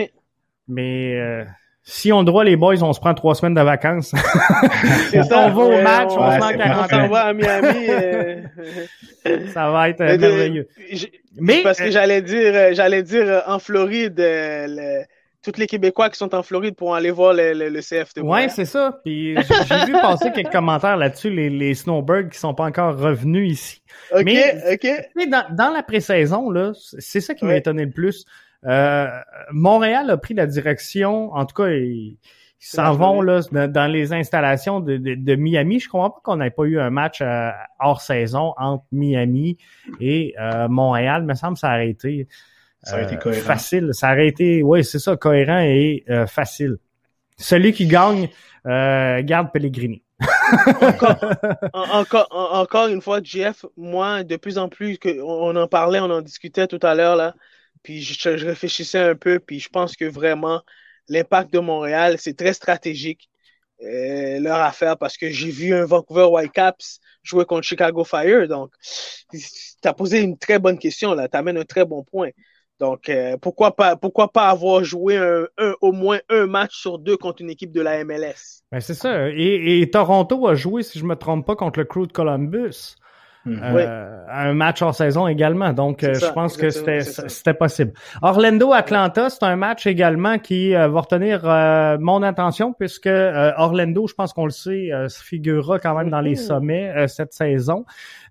Mais euh, si on droit les boys, on se prend trois semaines de vacances. c'est ça. on va au match, on, se met en On va à Miami. Euh... ça va être merveilleux. Mais parce que j'allais dire, j'allais dire en Floride, le tous les Québécois qui sont en Floride pourront aller voir le, le, le CF de Ouais, c'est ça. Puis j'ai vu passer quelques commentaires là-dessus, les, les Snowbirds qui sont pas encore revenus ici. OK, OK. Dans, dans la pré-saison, là, c'est ça qui m'a étonné le plus. Euh, Montréal a pris la direction, en tout cas, ils s'en vont là, dans les installations de, de, de Miami. Je comprends pas qu'on n'ait pas eu un match euh, hors saison entre Miami et euh, Montréal. Il me semble que ça aurait été euh, cohérent. Facile. Ça aurait été, oui, c'est ça, cohérent et euh, facile. Celui qui gagne euh, garde Pellegrini. encore, encore, encore une fois, Jeff, moi, de plus en plus, que on en parlait, on en discutait tout à l'heure, là, puis je, je, réfléchissais un peu, puis je pense que vraiment, l'impact de Montréal, c'est très stratégique, euh, leur affaire, parce que j'ai vu un Vancouver Whitecaps jouer contre Chicago Fire, donc tu as posé une très bonne question, là, tu amènes un très bon point. Donc, euh, pourquoi pas pourquoi pas avoir joué au moins un match sur deux contre une équipe de la MLS? Ben c'est ça. Et, et, Toronto a joué, si je me trompe pas, contre le Crew de Columbus. Euh, un match en saison également. Donc, euh, je pense que c'était possible. Orlando-Atlanta, c'est un match également qui euh, va retenir mon attention puisque Orlando, je pense qu'on le sait, se figurera quand même dans les mm-hmm. sommets cette saison.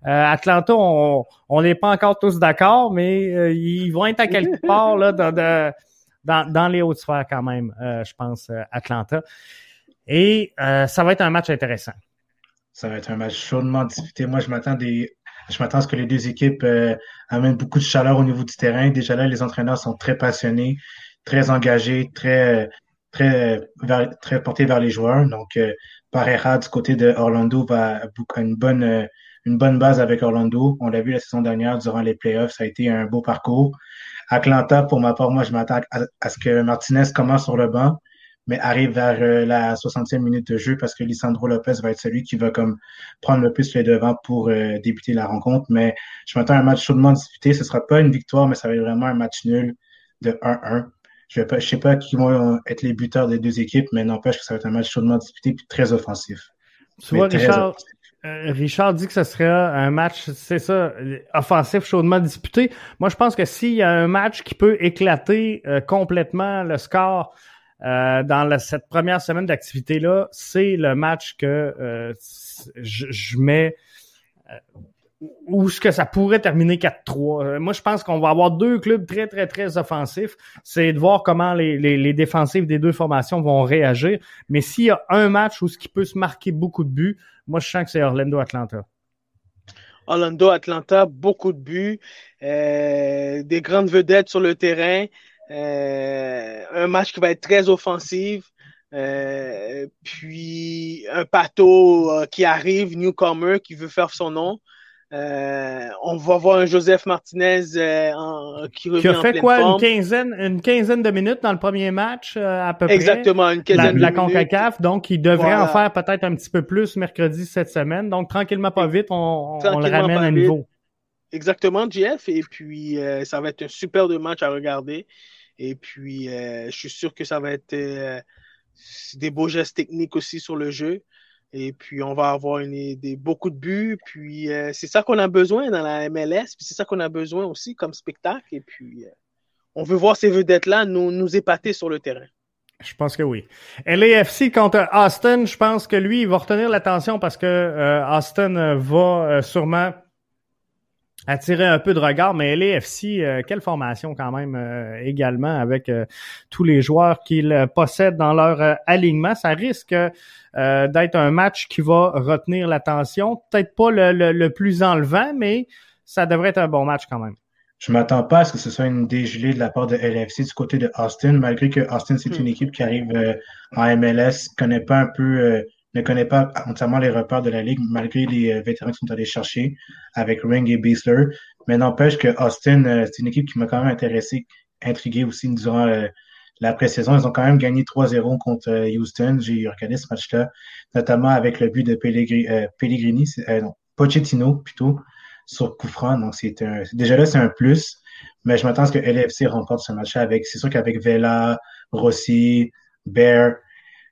Atlanta, on n'est pas encore tous d'accord, mais ils vont être à quelque part là dans, dans, dans les hautes sphères quand même, je pense, Atlanta. Et ça va être un match intéressant. Ça va être un match chaudement disputé. Moi, je m'attends des, je m'attends à ce que les deux équipes euh, amènent beaucoup de chaleur au niveau du terrain. Déjà là, les entraîneurs sont très passionnés, très engagés, très, très, très portés vers les joueurs. Donc, euh, Pareja du côté de Orlando va une bonne, euh, une bonne base avec Orlando. On l'a vu la saison dernière durant les playoffs. Ça a été un beau parcours. Atlanta, pour ma part, moi, je m'attends à, ce que Martinez commence sur le banc mais arrive vers euh, la 60e minute de jeu parce que Lisandro Lopez va être celui qui va comme prendre le plus les devants pour euh, débuter la rencontre. Mais je m'attends à un match chaudement disputé. Ce sera pas une victoire, mais ça va être vraiment un match nul de 1-1. Je ne sais pas qui vont être les buteurs des deux équipes, mais n'empêche que ça va être un match chaudement disputé et très offensif. Tu vois, Richard, euh, Richard dit que ce serait un match, c'est ça, offensif chaudement disputé. Moi, je pense que s'il y a un match qui peut éclater complètement le score euh, dans cette première semaine d'activité-là, c'est le match que euh, je, mets euh, où ce que ça pourrait terminer 4-3. moi, je pense qu'on va avoir deux clubs très, très, très offensifs. C'est de voir comment les, les, les, défensifs des deux formations vont réagir. Mais s'il y a un match où ce qui peut se marquer beaucoup de buts, moi, je sens que c'est Orlando-Atlanta. Orlando-Atlanta, beaucoup de buts, des grandes vedettes sur le terrain. Euh, un match qui va être très offensif. Euh, puis un pato euh, qui arrive, newcomer, qui veut faire son nom. on va voir un Joseph Martinez qui revient qui a fait quoi une quinzaine une quinzaine de minutes dans le premier match à peu près? Exactement une quinzaine de, la Concacaf donc il devrait en faire peut-être un petit peu plus mercredi cette semaine. Donc tranquillement pas vite on, on le ramène à niveau. Exactement Jeff. Et puis ça va être un super de match à regarder et puis, euh, je suis sûr que ça va être euh, des beaux gestes techniques aussi sur le jeu. Et puis, on va avoir une, des, beaucoup de buts. Puis, euh, c'est ça qu'on a besoin dans la MLS. Puis, c'est ça qu'on a besoin aussi comme spectacle. Et puis, on veut voir ces vedettes-là nous, nous épater sur le terrain. Je pense que oui. LAFC contre Austin, je pense que lui, il va retenir l'attention parce que Austin va sûrement attirer un peu de regard, mais LAFC, euh, quelle formation quand même euh, également avec euh, tous les joueurs qu'ils possèdent dans leur alignement. Ça risque d'être un match qui va retenir l'attention. Peut-être pas le, plus enlevant, mais ça devrait être un bon match quand même. Je m'attends pas à ce que ce soit une dégelée de la part de LAFC du côté de Austin, malgré que Austin, c'est une hmm. équipe qui arrive en MLS, connaît pas un peu ne connaît pas entièrement les repères de la Ligue, malgré les euh, vétérans qui sont allés chercher avec Ring et Beasler. Mais n'empêche que Austin, euh, c'est une équipe qui m'a quand même intéressé, intrigué aussi durant euh, la pré-saison. Ils ont quand même gagné 3-0 contre Houston. J'ai regardé ce match-là, notamment avec le but de Pellegrini, Pellegrini non, Pochettino plutôt, sur coup Donc, c'est un, déjà là, c'est un plus. Mais je m'attends à ce que LFC remporte ce match-là avec, c'est sûr qu'avec Vela, Rossi, Bear,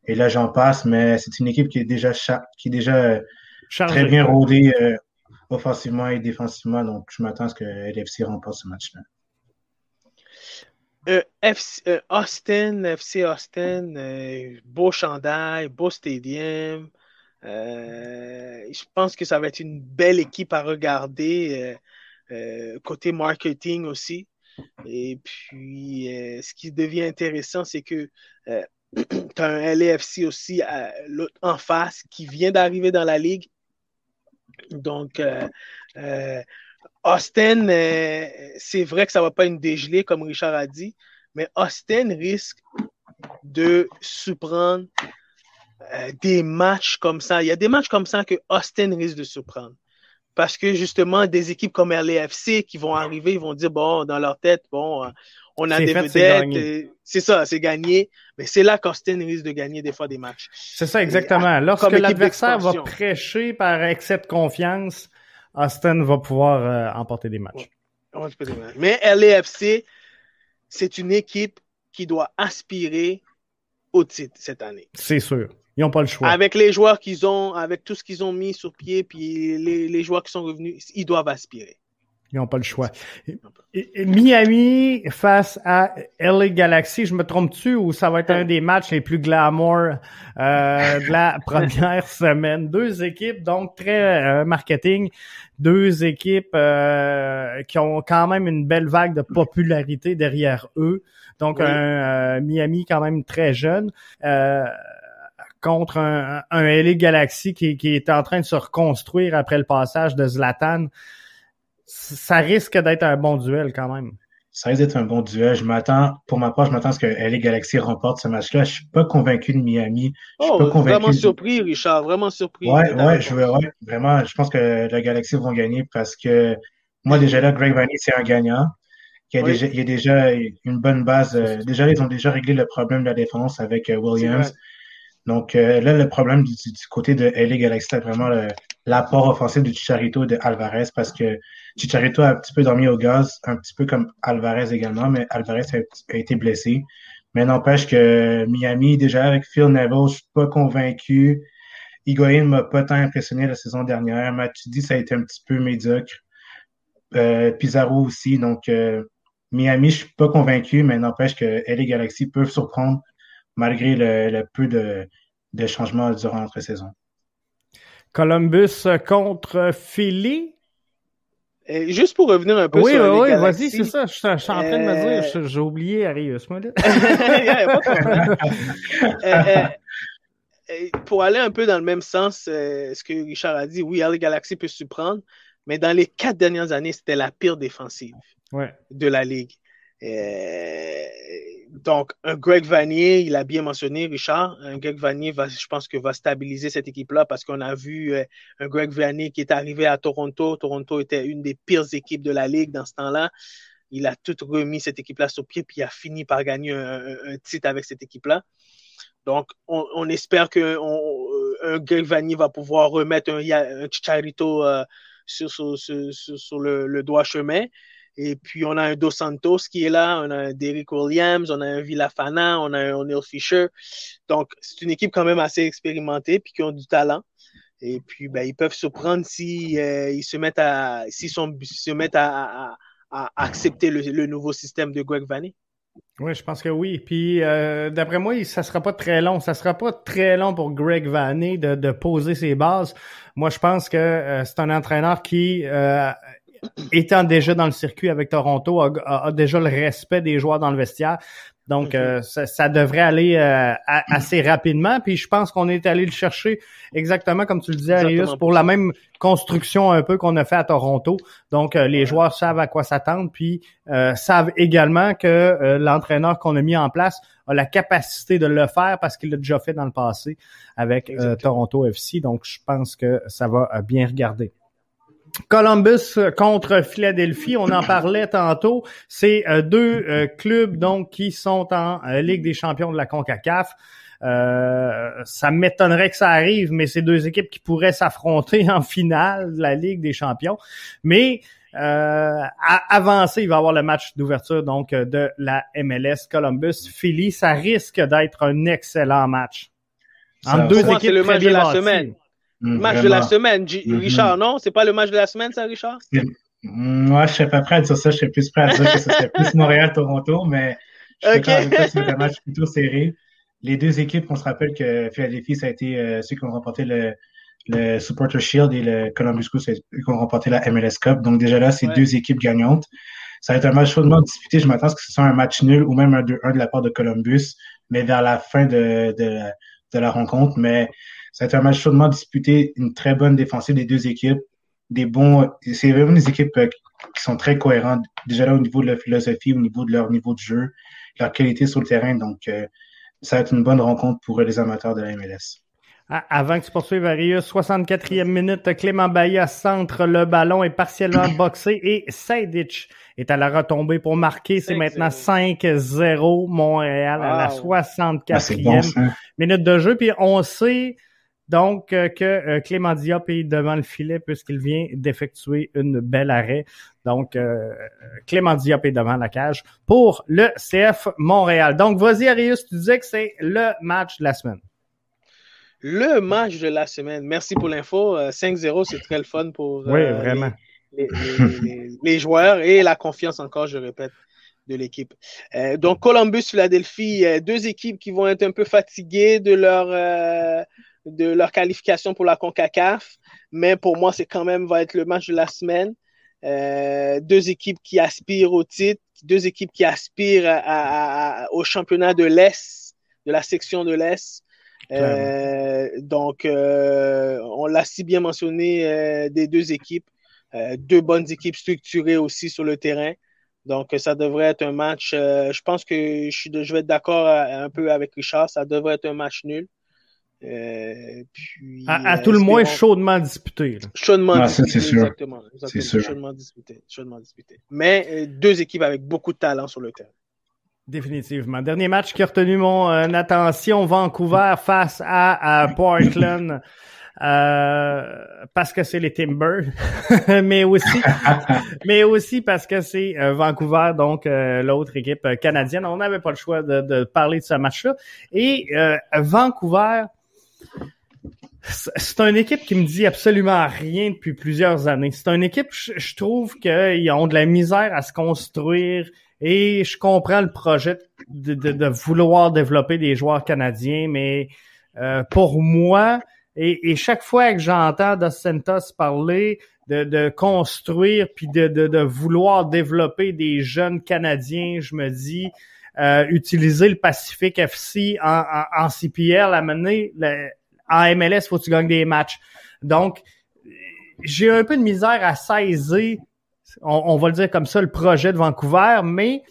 et là, j'en passe, mais c'est une équipe qui est déjà, qui est déjà très bien rodée euh, offensivement et défensivement. Donc, je m'attends à ce que LFC remporte ce match-là. Euh, euh, Austin, FC Austin, beau chandail, beau stadium. je pense que ça va être une belle équipe à regarder côté marketing aussi. Et puis, ce qui devient intéressant, c'est que tu as un LAFC aussi en face qui vient d'arriver dans la ligue donc, euh, euh, Austin, euh, c'est vrai que ça ne va pas une dégelée, comme Richard a dit, mais Austin risque de surprendre des matchs comme ça. Il y a des matchs comme ça que Austin risque de surprendre. Parce que justement, des équipes comme LAFC qui vont arriver, ils vont dire, bon, dans leur tête, bon, on a des vedettes. C'est ça, c'est gagné. Mais c'est là qu'Austin risque de gagner des fois des matchs. C'est ça, exactement. Lorsque l'adversaire va prêcher par excès de confiance, Austin va pouvoir euh, emporter des matchs. Mais LAFC, c'est une équipe qui doit aspirer au titre cette année. C'est sûr. Ils n'ont pas le choix. Avec les joueurs qu'ils ont, avec tout ce qu'ils ont mis sur pied, puis les, les joueurs qui sont revenus, ils doivent aspirer. Ils n'ont pas le choix. Miami face à LA Galaxy, je me trompe-tu ou ça va être un des matchs les plus glamour euh, de la première semaine? Deux équipes, donc très euh, marketing, deux équipes euh, qui ont quand même une belle vague de popularité derrière eux. Donc un Miami quand même très jeune. contre un, un LA Galaxy qui, qui est en train de se reconstruire après le passage de Zlatan ça risque d'être un bon duel quand même. Ça risque d'être un bon duel. Je m'attends, pour ma part, je m'attends à ce que LA Galaxy remporte ce match-là. Je suis pas convaincu de Miami. Je suis oh, pas convaincu vraiment surpris, Richard. Vraiment surpris. Ouais, ouais, je veux, vraiment, je pense que la Galaxy vont gagner parce que moi, déjà là, Greg Vanny, c'est un gagnant. Il y, a déjà, il y a déjà une bonne base. Euh, déjà, ils ont déjà réglé le problème de la défense avec euh, Williams. Donc euh, là, le problème du, côté de LA Galaxy, c'est vraiment l'apport offensif de Chicharito et de Alvarez parce que Chicharito a un petit peu dormi au gaz, un petit peu comme Alvarez également, mais Alvarez a, été blessé. Mais n'empêche que Miami, déjà avec Phil Neville, je suis pas convaincu. Higuain m'a pas tant impressionné la saison dernière. Matuidi, ça a été un petit peu médiocre. Euh, Pizarro aussi. Donc, euh, Miami, je suis pas convaincu, mais n'empêche que LA Galaxy peuvent surprendre malgré le, peu de, changements durant l'entre-saison. Columbus contre Philly. juste pour revenir un peu oui, sur Oui, oui, vas-y, c'est ça. Je, suis en train de me dire, euh, j'ai oublié Arius, moi, pour aller un peu dans le même sens, euh, ce que Richard a dit, oui, LA Galaxy peut se prendre, mais dans les quatre dernières années, c'était la pire défensive de la Ligue. Euh, donc, un Greg Vanier, il a bien mentionné, Richard, un Greg Vanier, va, je pense que va stabiliser cette équipe-là parce qu'on a vu euh, un Greg Vanier qui est arrivé à Toronto. Toronto était une des pires équipes de la Ligue dans ce temps-là. Il a tout remis cette équipe-là sur pied, puis il a fini par gagner un, titre avec cette équipe-là. Donc, on, espère qu'un euh, Greg Vanier va pouvoir remettre un, un Chicharito sur, sur, le, le droit chemin. Et puis, on a un Dos Santos qui est là, on a un Derrick Williams, on a un Villafana, on a un O'Neill Fisher. Donc, c'est une équipe quand même assez expérimentée puis qui ont du talent. Et puis, ben, ils peuvent surprendre si euh, ils se mettent à, s'ils se mettent à, accepter le, nouveau système de Greg Vanny. Oui, je pense que oui. Puis euh, d'après moi, ça sera pas très long. Ça sera pas très long pour Greg Vanny de, de poser ses bases. Moi, je pense que euh, c'est un entraîneur qui étant déjà dans le circuit avec Toronto, a, déjà le respect des joueurs dans le vestiaire. Donc, euh, ça, devrait aller euh, assez rapidement. Puis je pense qu'on est allé le chercher exactement comme tu le disais, Arius, pour la même construction un peu qu'on a fait à Toronto. Donc, euh, les joueurs savent à quoi s'attendre, puis savent également que l'entraîneur qu'on a mis en place a la capacité de le faire parce qu'il l'a déjà fait dans le passé avec Toronto FC. Donc, je pense que ça va bien regarder. Columbus contre Philadelphie, on en parlait tantôt. C'est deux clubs donc qui sont en Ligue des champions de la CONCACAF. Euh, ça m'étonnerait que ça arrive, mais c'est deux équipes qui pourraient s'affronter en finale de la Ligue des champions. Mais euh, avancer, il va y avoir le match d'ouverture donc de la MLS Columbus Philly. Ça risque d'être un excellent match. En deux équipes le match de la semaine. Le match de la semaine. Mm-hmm. Richard, non? C'est pas le match de la semaine, ça, Richard? Moi, je suis pas prêt à dire ça. Je suis plus prêt à dire que ce serait plus Montréal-Toronto, mais je suis okay. c'est un match plutôt serré les deux équipes, on se rappelle que Philadelphie, ça a été euh, ceux qui ont remporté le, le Supporter Shield et le Columbus Crew, qui ont remporté la MLS Cup. Donc déjà là, c'est deux équipes gagnantes. Ça va être un match chaudement disputé. Je m'attends à ce que ce soit un match nul ou même un 2-1 de la part de Columbus, mais vers la fin de, de, de, la rencontre. Mais ça va être un match chaudement disputé, une très bonne défensive des deux équipes. Des bons, c'est vraiment des équipes euh, qui sont très cohérentes. Déjà là, au niveau de la philosophie, au niveau de leur niveau de jeu, leur qualité sur le terrain. Donc, euh, ça va être une bonne rencontre pour les amateurs de la MLS. Ah, avant que tu poursuives, Arius, 64e minute, Clément Bailly centre le ballon est partiellement boxé et Sejdic est à la retombée pour marquer. C'est maintenant 5-0 Montréal à la 64e ah, minute de jeu. Puis on sait donc euh, que euh, Clément Diop est devant le filet puisqu'il vient d'effectuer une belle arrêt. Donc euh, Clément Diop est devant la cage pour le CF Montréal. Donc vas-y Arius, tu disais que c'est le match de la semaine. Le match de la semaine. Merci pour l'info. 5-0, c'est très le fun pour vraiment. Les, joueurs et la confiance encore, je répète, de l'équipe. donc Columbus, Philadelphie, deux équipes qui vont être un peu fatiguées de leur de leur qualification pour la CONCACAF, mais pour moi, c'est quand même va être le match de la semaine. Euh, deux équipes qui aspirent au titre, deux équipes qui aspirent au championnat de l'Est, de la section de l'Est. Euh, donc, euh, on l'a si bien mentionné des deux équipes, deux bonnes équipes structurées aussi sur le terrain. Donc, ça devrait être un match. je pense que je, suis je vais être d'accord un peu avec Richard. Ça devrait être un match nul. Euh, puis, à, tout le euh, moins chaudement disputé. Chaudement ah, disputé, exactement. Chaudement disputé, chaudement disputé. Mais euh, deux équipes avec beaucoup de talent sur le terrain. Définitivement. Dernier match qui a retenu mon attention, Vancouver face à, Portland. parce que c'est les Timbers, mais aussi, mais aussi parce que c'est Vancouver, donc l'autre équipe canadienne. On n'avait pas le choix de, de parler de ce match-là. Et Vancouver, c'est une équipe qui me dit absolument rien depuis plusieurs années. C'est une équipe, je, trouve qu'ils ont de la misère à se construire et je comprends le projet de, vouloir développer des joueurs canadiens, mais euh, pour moi, et, chaque fois que j'entends Dos Santos parler de, construire puis de, vouloir développer des jeunes Canadiens, je me dis euh, utiliser le Pacific FC en, en, en CPL, amener le, en MLS, faut que tu gagnes des matchs. Donc, j'ai un peu de misère à saisir, on, va le dire comme ça, le projet de Vancouver, mais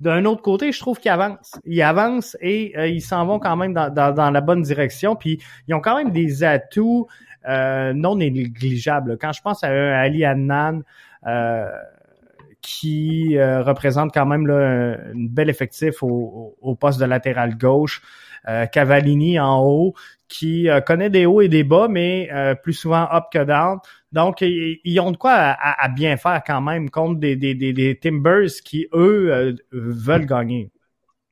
d'un autre côté, je trouve qu'ils avancent. Ils avancent et euh, ils s'en vont quand même dans, la bonne direction. Puis ils ont quand même des atouts euh, non négligeables. Quand je pense à un Ali Adnan, euh, qui représente quand même là, un, bel effectif au, au, poste de latéral gauche, Cavallini en haut, qui euh, connaît des hauts et des bas, mais euh, plus souvent up que down. Donc, ils, ont de quoi à, bien faire quand même contre des, des, des, Timbers qui, eux, euh, veulent gagner.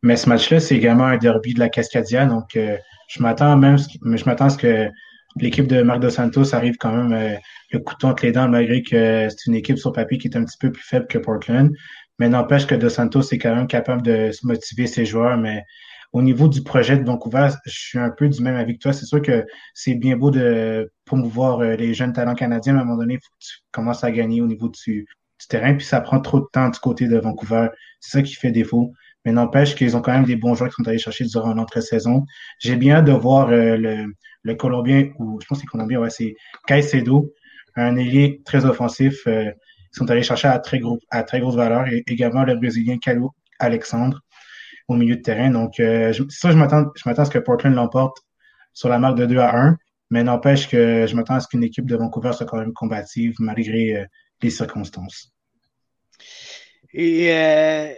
Mais ce match-là, c'est également un derby de la Cascadia, donc je m'attends même, je m'attends à ce que l'équipe de Marc Dos Santos arrive quand même le couteau entre les dents, malgré que c'est une équipe sur papier qui est un petit peu plus faible que Portland. Mais n'empêche que Dos Santos est quand même capable de motiver ses joueurs, mais au niveau du projet de Vancouver, je suis un peu du même avis que toi. C'est sûr que c'est bien beau de promouvoir euh, les jeunes talents canadiens, mais à un moment donné, il faut que tu commences à gagner au niveau du, terrain, puis ça prend trop de temps du côté de Vancouver. C'est ça qui fait défaut. Mais n'empêche qu'ils ont quand même des bons joueurs qui sont allés chercher durant l'entrée-saison. J'ai bien hâte de voir euh, le, le Colombien, ou je pense que c'est Colombien, ouais, c'est Caicedo, un ailier très offensif. Euh, ils sont allés chercher à très, gros, à très grosse valeur. Et également le Brésilien Calo Alexandre, au milieu de terrain. Donc, euh, ça, je m'attends, je m'attends à ce que Portland l'emporte sur la marque de 2 à 1. Mais n'empêche que je m'attends à ce qu'une équipe de Vancouver soit quand même combative malgré euh, les circonstances. Et euh,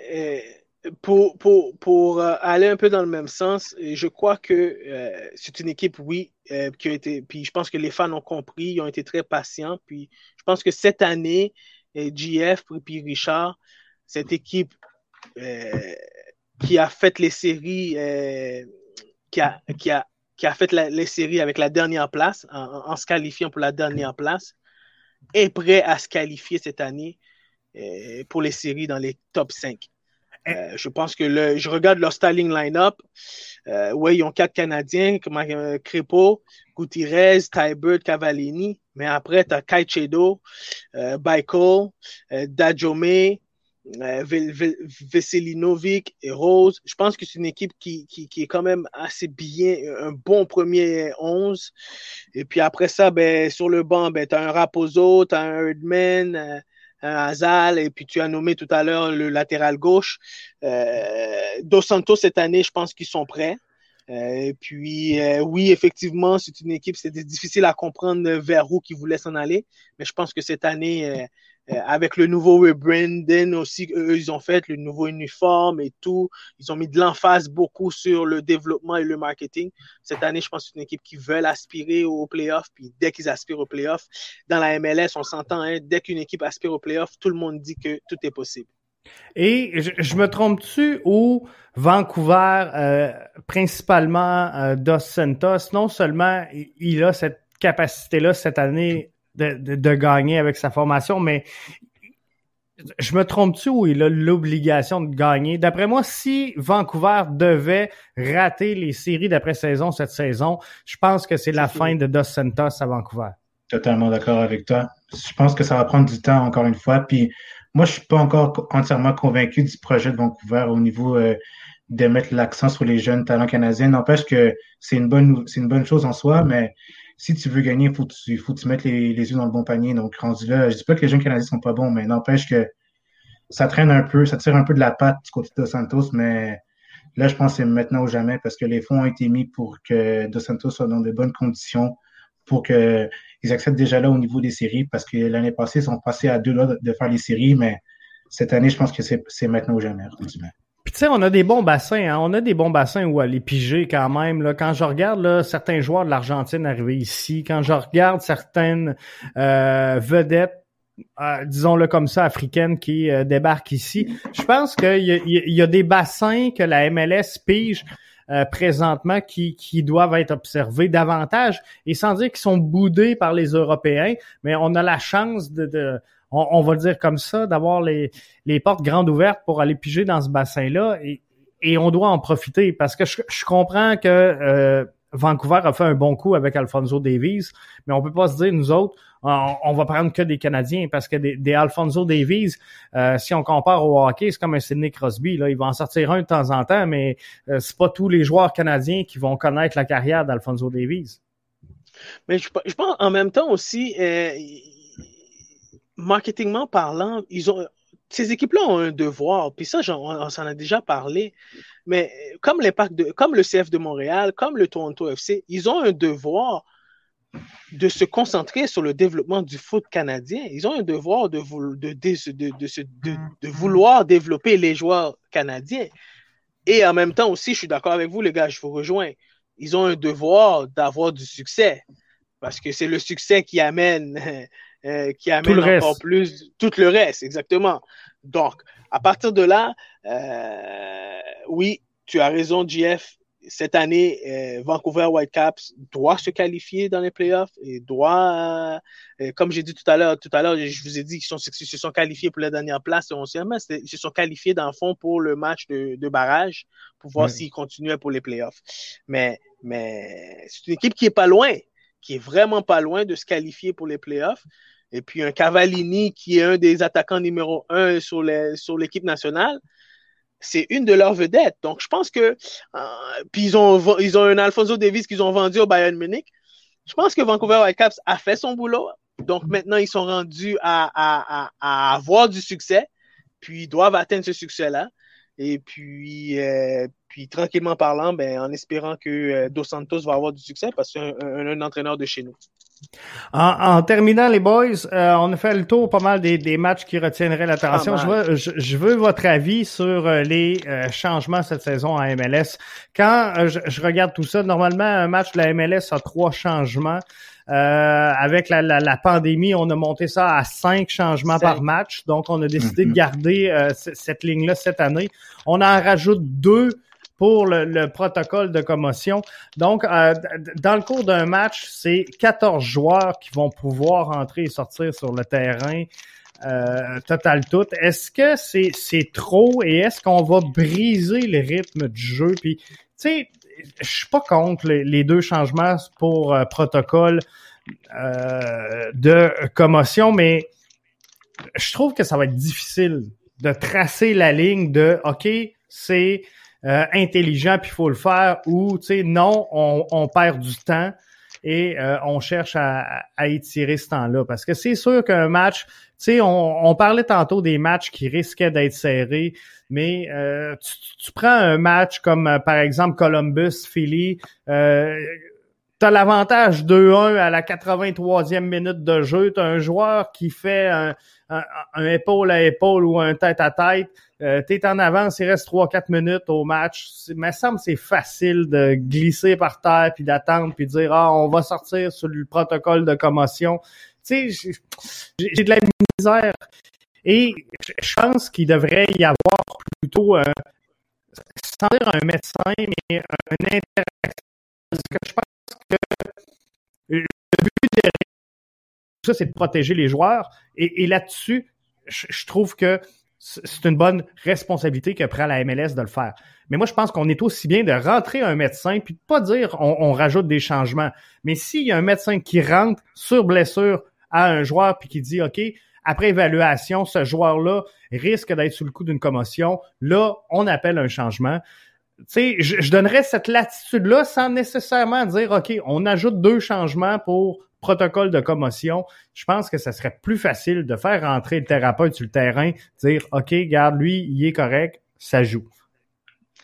pour, pour, pour aller un peu dans le même sens, je crois que c'est une équipe, oui, qui a été. Puis je pense que les fans ont compris, ils ont été très patients. Puis je pense que cette année, JF puis Richard, cette équipe qui a fait les séries, qui, a, qui, a, qui a fait les séries avec la dernière place, en, se qualifiant pour la dernière place, est prêt à se qualifier cette année euh, pour les séries dans les top 5. Euh, je pense que le, je regarde leur styling line-up. Euh, oui, ils ont quatre Canadiens, comme Crépeau, Gutiérrez, Tybert, Cavallini. Mais après, tu as Kaichedo, euh, Baikol, Dajome, euh, Veselinovic et Rose. Je pense que c'est une équipe qui, qui, qui, est quand même assez bien, un bon premier 11. Et puis après ça, ben, sur le banc, ben, tu as un Raposo, tu as un Herdman, euh, et puis tu as nommé tout à l'heure le latéral gauche. Euh, Dos Santos, cette année, je pense qu'ils sont prêts. Euh, puis euh, oui, effectivement, c'est une équipe, c'était difficile à comprendre vers où ils voulaient s'en aller, mais je pense que cette année, avec le nouveau rebranding aussi, eux, ils ont fait le nouveau uniforme et tout. Ils ont mis de l'emphase beaucoup sur le développement et le marketing. Cette année, je pense que c'est une équipe qui veut aspirer aux playoffs. Puis dès qu'ils aspirent aux playoffs, dans la MLS, on s'entend, hein, dès qu'une équipe aspire aux playoffs, tout le monde dit que tout est possible. Et je, me trompe-tu où Vancouver, euh, principalement euh, Dos Santos, non seulement il a cette capacité-là cette année de, gagner avec sa formation, mais je me trompe-tu où il a l'obligation de gagner? D'après moi, si Vancouver devait rater les séries d'après-saison cette saison, je pense que c'est la fin de Dos Santos à Vancouver. Totalement d'accord avec toi. Je pense que ça va prendre du temps, encore une fois. Puis moi, je suis pas encore entièrement convaincu du projet de Vancouver au niveau euh, de mettre l'accent sur les jeunes talents canadiens. N'empêche que c'est une bonne, c'est une bonne chose en soi, mais si tu veux gagner, il faut, tu, faut que tu mettes les, les yeux dans le bon panier. Donc, rendu là, je dis pas que les jeunes Canadiens sont pas bons, mais n'empêche que ça traîne un peu, ça tire un peu de la patte du côté de Dos Santos, mais là, je pense que c'est maintenant ou jamais parce que les fonds ont été mis pour que Dos Santos soit dans de bonnes conditions, pour qu'ils acceptent déjà là au niveau des séries, parce que l'année passée, ils sont passés à deux là de faire les séries, mais cette année, je pense que c'est maintenant ou jamais. Puis tu sais, on a des bons bassins, hein? on a des bons bassins où aller piger quand même. Là. Quand je regarde là, certains joueurs de l'Argentine arriver ici, quand je regarde certaines euh, vedettes, euh, disons-le comme ça, africaines qui euh, débarquent ici, je pense qu'il y, y, a des bassins que la MLS pige. présentement qui, doivent être observés davantage et sans dire qu'ils sont boudés par les Européens, mais on a la chance de on, va le dire comme ça, d'avoir les, les portes grandes ouvertes pour aller piger dans ce bassin-là et, et on doit en profiter parce que je, je comprends que euh, Vancouver a fait un bon coup avec Alfonso Davies, mais on peut pas se dire, nous autres, on, va prendre que des Canadiens parce que des, Alfonso Davies, euh, si on compare au hockey, c'est comme un Sidney Crosby. Là, il va en sortir un de temps en temps, mais euh, c'est pas tous les joueurs canadiens qui vont connaître la carrière d'Alfonso Davies. Mais je, je, pense en même temps aussi, euh, marketingment parlant, ils ont, ces équipes-là ont un devoir, puis ça, on, s'en a déjà parlé, mais comme l'impact de, comme le CF de Montréal, comme le Toronto FC, ils ont un devoir de se concentrer sur le développement du foot canadien. Ils ont un devoir de, de, de, de, vouloir développer les joueurs canadiens. Et en même temps aussi, je suis d'accord avec vous, les gars, je vous rejoins. Ils ont un devoir d'avoir du succès parce que c'est le succès qui amène euh, qui amène encore plus tout le reste, exactement. Donc, à partir de là, euh, oui, tu as raison, JF. Cette année, euh, Vancouver Whitecaps doit se qualifier dans les playoffs et doit, comme j'ai dit tout à l'heure, tout à l'heure, je vous ai dit qu'ils se sont qualifiés pour la dernière place on ils se sont qualifiés dans le fond pour le match de, barrage pour voir s'ils continuaient pour les playoffs. Mais, mais c'est une équipe qui est pas loin qui est vraiment pas loin de se qualifier pour les playoffs. Et puis un Cavallini qui est un des attaquants numéro un sur l'équipe nationale, c'est une de leurs vedettes. Donc je pense que euh, puis ils ont un Alfonso Davis qu'ils ont vendu au Bayern Munich. Je pense que Vancouver Whitecaps a fait son boulot. Donc maintenant ils sont rendus à avoir du succès, puis ils doivent atteindre ce succès-là. Et puis, euh, puis tranquillement parlant, ben, en espérant que euh, Dos Santos va avoir du succès parce que c'est un, entraîneur de chez nous. En, terminant, les boys, euh, on a fait le tour pas mal des, matchs qui retiendraient l'attention. Je veux, je, veux votre avis sur les changements cette saison en MLS. Quand je, regarde tout ça, normalement, un match de la MLS a trois changements. Euh, avec la, la, la, pandémie, on a monté ça à cinq changements par match. Donc, on a décidé de mhm. garder euh, cette ligne-là cette année. On en rajoute deux pour le, protocole de commotion. Donc, euh, dans le cours d'un match, c'est 14 joueurs qui vont pouvoir entrer et sortir sur le terrain. total tout. Est-ce que c'est c'est trop et est-ce qu'on va briser le rythme du jeu? Puis, tu sais, je suis pas contre les, deux changements pour euh, protocole euh, de commotion, mais je trouve que ça va être difficile de tracer la ligne de OK, c'est euh, intelligent puis il faut le faire ou tu sais non, on, perd du temps et on cherche à, à, étirer ce temps-là. Parce que c'est sûr qu'un match, tu sais, on, on, parlait tantôt des matchs qui risquaient d'être serrés mais euh, tu, prends un match comme euh, par exemple Columbus, Philly, euh, tu as l'avantage 2-1 à la 83e minute de jeu, tu as un joueur qui fait un, épaule à épaule ou un tête à tête, euh, tu es en avance, il reste 3-4 minutes au match. Il me semble c'est facile de glisser par terre puis d'attendre puis de dire ah on va sortir sur le protocole de commotion. Tu sais, j'ai de la misère. Et je pense qu'il devrait y avoir plutôt, euh, sans dire un médecin, mais un interaction. Le but de ça, c'est de protéger les joueurs. Et, là-dessus, je, trouve que c'est une bonne responsabilité que prend la MLS de le faire. Mais moi, je pense qu'on est aussi bien de rentrer un médecin puis de pas dire on, on rajoute des changements. Mais s'il y a un médecin qui rentre sur blessure à un joueur puis qui dit OK, après évaluation, ce joueur-là risque d'être sous le coup d'une commotion. Là, on appelle un changement. Tu sais, je, donnerais cette latitude-là sans nécessairement dire, OK, on ajoute deux changements pour protocole de commotion. Je pense que ça serait plus facile de faire rentrer le thérapeute sur le terrain, dire, OK, garde, lui, il est correct, ça joue.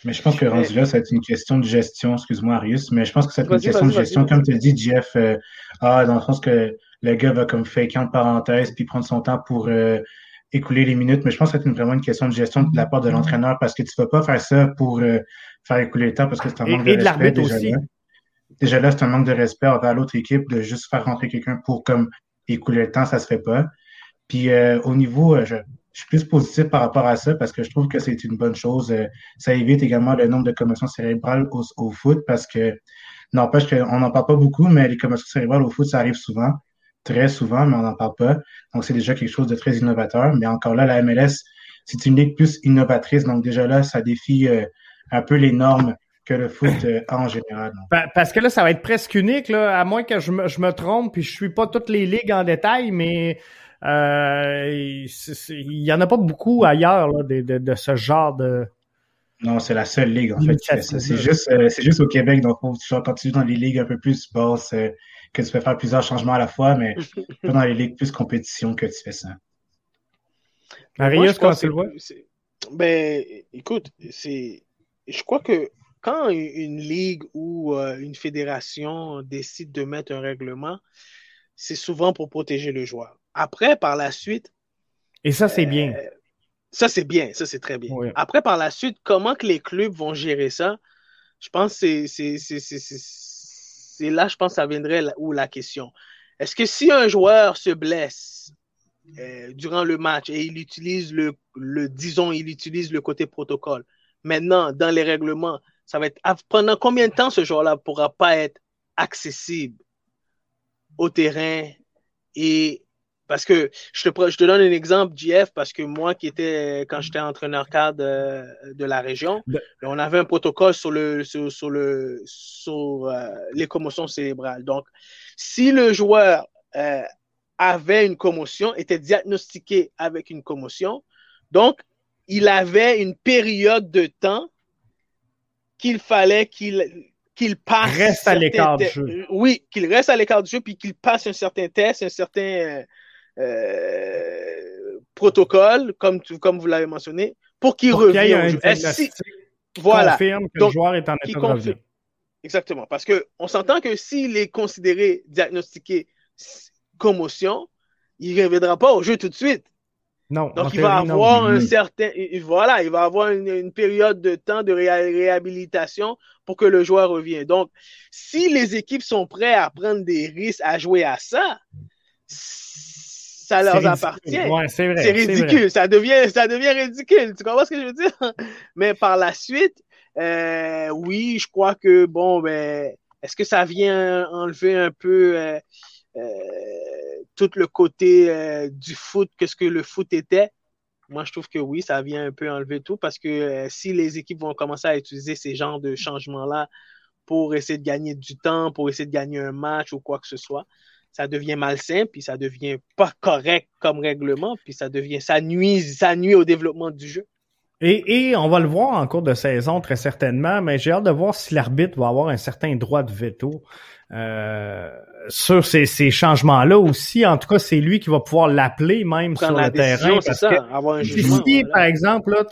Mais je pense que rendu là, ça va être une question de gestion, excuse-moi Arius, mais je pense que c'est une question de gestion. Comme tu as dit, Jeff, euh, ah, dans le sens que le gars va comme fake en parenthèse puis prendre son temps pour euh, écouler les minutes. Mais je pense que c'est vraiment une question de gestion de la part de l'entraîneur parce que tu ne vas pas faire ça pour euh, faire écouler le temps parce que c'est un manque de respect. déjà, Là. déjà là, c'est un manque de respect envers l'autre équipe de juste faire rentrer quelqu'un pour comme écouler le temps, ça se fait pas. Puis euh, au niveau, je, suis plus positif par rapport à ça parce que je trouve que c'est une bonne chose. ça évite également le nombre de commotions cérébrales au, au foot parce que n'empêche qu'on n'en parle pas beaucoup, mais les commotions cérébrales au foot, ça arrive souvent très souvent, mais on n'en parle pas. Donc, c'est déjà quelque chose de très innovateur. Mais encore là, la MLS, c'est une ligue plus innovatrice. Donc, déjà là, ça défie euh, un peu les normes que le foot euh, a en général. Parce que là, ça va être presque unique, là, à moins que je me, je me trompe, puis je suis pas toutes les ligues en détail, mais euh, il y en a pas beaucoup ailleurs là, de, de, de ce genre de. Non, c'est la seule ligue en fait. C'est juste, c'est juste au Québec, donc faut continuer dans les ligues un peu plus basses que tu peux faire plusieurs changements à la fois, mais pas dans les ligues plus compétition que tu fais ça. Marius, comment tu le vois? Ben, écoute, c'est, je crois que quand une ligue ou euh, une fédération décide de mettre un règlement, c'est souvent pour protéger le joueur. Après, par la suite. Et ça, c'est bien. Euh, ça, c'est bien. Ça, c'est très bien. Après, par la suite, comment que les clubs vont gérer ça? Je pense que c'est c'est là, je pense, que ça viendrait où la question. Est-ce que si un joueur se blesse euh, durant le match et il utilise le, le, disons, il utilise le côté protocole, maintenant, dans les règlements, ça va être pendant combien de temps ce joueur-là pourra pas être accessible au terrain et parce que je te, je te donne un exemple, JF, parce que moi qui étais, quand j'étais entraîneur cadre de, de la région, on avait un protocole sur le sur, le sur euh, les commotions cérébrales. Donc, si le joueur euh, avait une commotion, était diagnostiqué avec une commotion, donc il avait une période de temps qu'il fallait qu'il qu'il passe. Reste à l'écart du jeu. Oui, qu'il reste à l'écart du jeu, puis qu'il passe un certain test, un certain euh, protocole, comme, comme vous l'avez mentionné, pour qu'il revienne. Si, voilà. confirme que le joueur est en état de revenir. Exactement. Parce que on s'entend que s'il est considéré diagnostiqué commotion, il ne reviendra pas au jeu tout de suite. Non. Donc, il va avoir un certain, voilà, il va avoir une, période de temps de réhabilitation pour que le joueur revienne. Donc, si les équipes sont prêtes à prendre des risques à jouer à ça, ça leur appartient. c'est ridicule. Ça devient, ça devient ridicule. Tu comprends ce que je veux dire? Mais par la suite, euh, oui, je crois que, bon, ben, est-ce que ça vient enlever un peu euh, euh, tout le côté du foot, qu'est-ce que le foot était? Moi, je trouve que oui, ça vient un peu enlever tout parce que si les équipes vont commencer à utiliser ces genres de changements-là pour essayer de gagner du temps, pour essayer de gagner un match ou quoi que ce soit, ça devient malsain, puis ça devient pas correct comme règlement, puis ça devient, ça nuit, ça nuit au développement du jeu. Et, et on va le voir en cours de saison très certainement, mais j'ai hâte de voir si l'arbitre va avoir un certain droit de veto euh, sur ces, ces changements-là aussi. En tout cas, c'est lui qui va pouvoir l'appeler même sur le terrain. Parce ça, avoir un jugement, si, par exemple, là,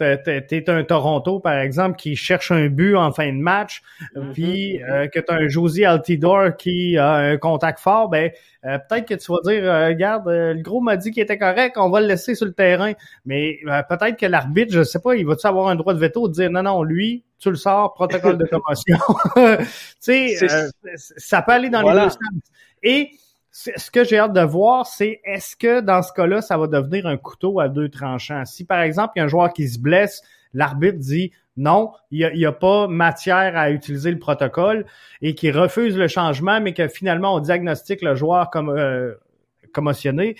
t'es un Toronto, par exemple, qui cherche un but en fin de match, mm-hmm, puis euh, que tu as un Josie Altidore qui a un contact fort, ben euh, peut-être que tu vas dire, euh, regarde, le gros m'a dit qu'il était correct, on va le laisser sur le terrain. Mais peut-être que l'arbitre, je sais pas, il va-tu avoir un droit de veto de dire non, non, lui, tu le sors, protocole de commotion. tu sais, ça peut aller dans les deux sens. Et ce que j'ai hâte de voir, c'est est-ce que dans ce cas-là, ça va devenir un couteau à deux tranchants? Si par exemple, il y a un joueur qui se blesse, l'arbitre dit non, il n'y a, pas matière à utiliser le protocole et qui refuse le changement, mais que finalement on diagnostique le joueur comme euh, commotionné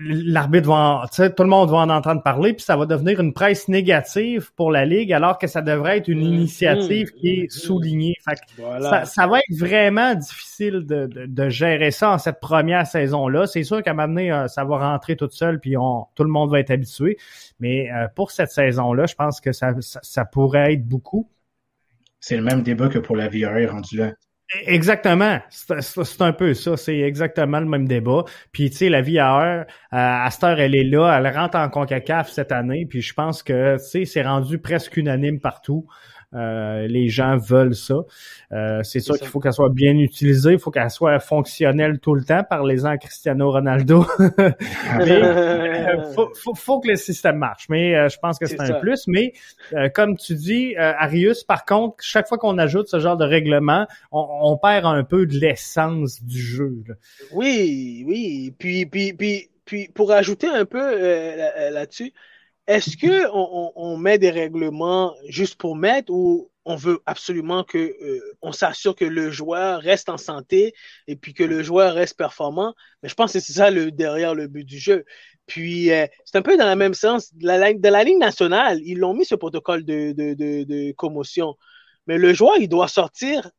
l'arbitre va, tout le monde va en entendre parler, puis ça va devenir une presse négative pour la ligue, alors que ça devrait être une mmh, initiative mmh, qui est mmh, soulignée. ça, va être vraiment difficile de, de, gérer ça en cette première saison-là. C'est sûr qu'à un moment donné, euh, ça va rentrer tout seul, puis on, tout le monde va être habitué. Mais euh, pour cette saison-là, je pense que ça, ça, pourrait être beaucoup. C'est le même débat que pour la VRA rendu là. Exactement. C'est un peu ça. C'est exactement le même débat. Puis, tu sais, la vie à heure, à cette heure, elle est là. Elle rentre en CONCACAF cette année. Puis, je pense que, tu sais, c'est rendu presque unanime partout. Euh, les gens veulent ça. Euh, c'est sûr qu'il faut qu'elle soit bien utilisée, il faut qu'elle soit fonctionnelle tout le temps. Parlez-en à Cristiano Ronaldo. Mais euh, faut, faut, que le système marche. Mais je pense que c'est un plus. Mais comme tu dis, Arius, par contre, chaque fois qu'on ajoute ce genre de règlement, on, perd un peu de l'essence du jeu. Oui, oui. Puis, puis, puis, puis pour ajouter un peu là-dessus, est-ce que on, met des règlements juste pour mettre ou on veut absolument que euh, on s'assure que le joueur reste en santé et puis que le joueur reste performant? Mais je pense que c'est ça le derrière le but du jeu. Puis euh, c'est un peu dans le même sens de la, de la ligne nationale, ils l'ont mis ce protocole de, de, de commotion. Mais le joueur, il doit sortir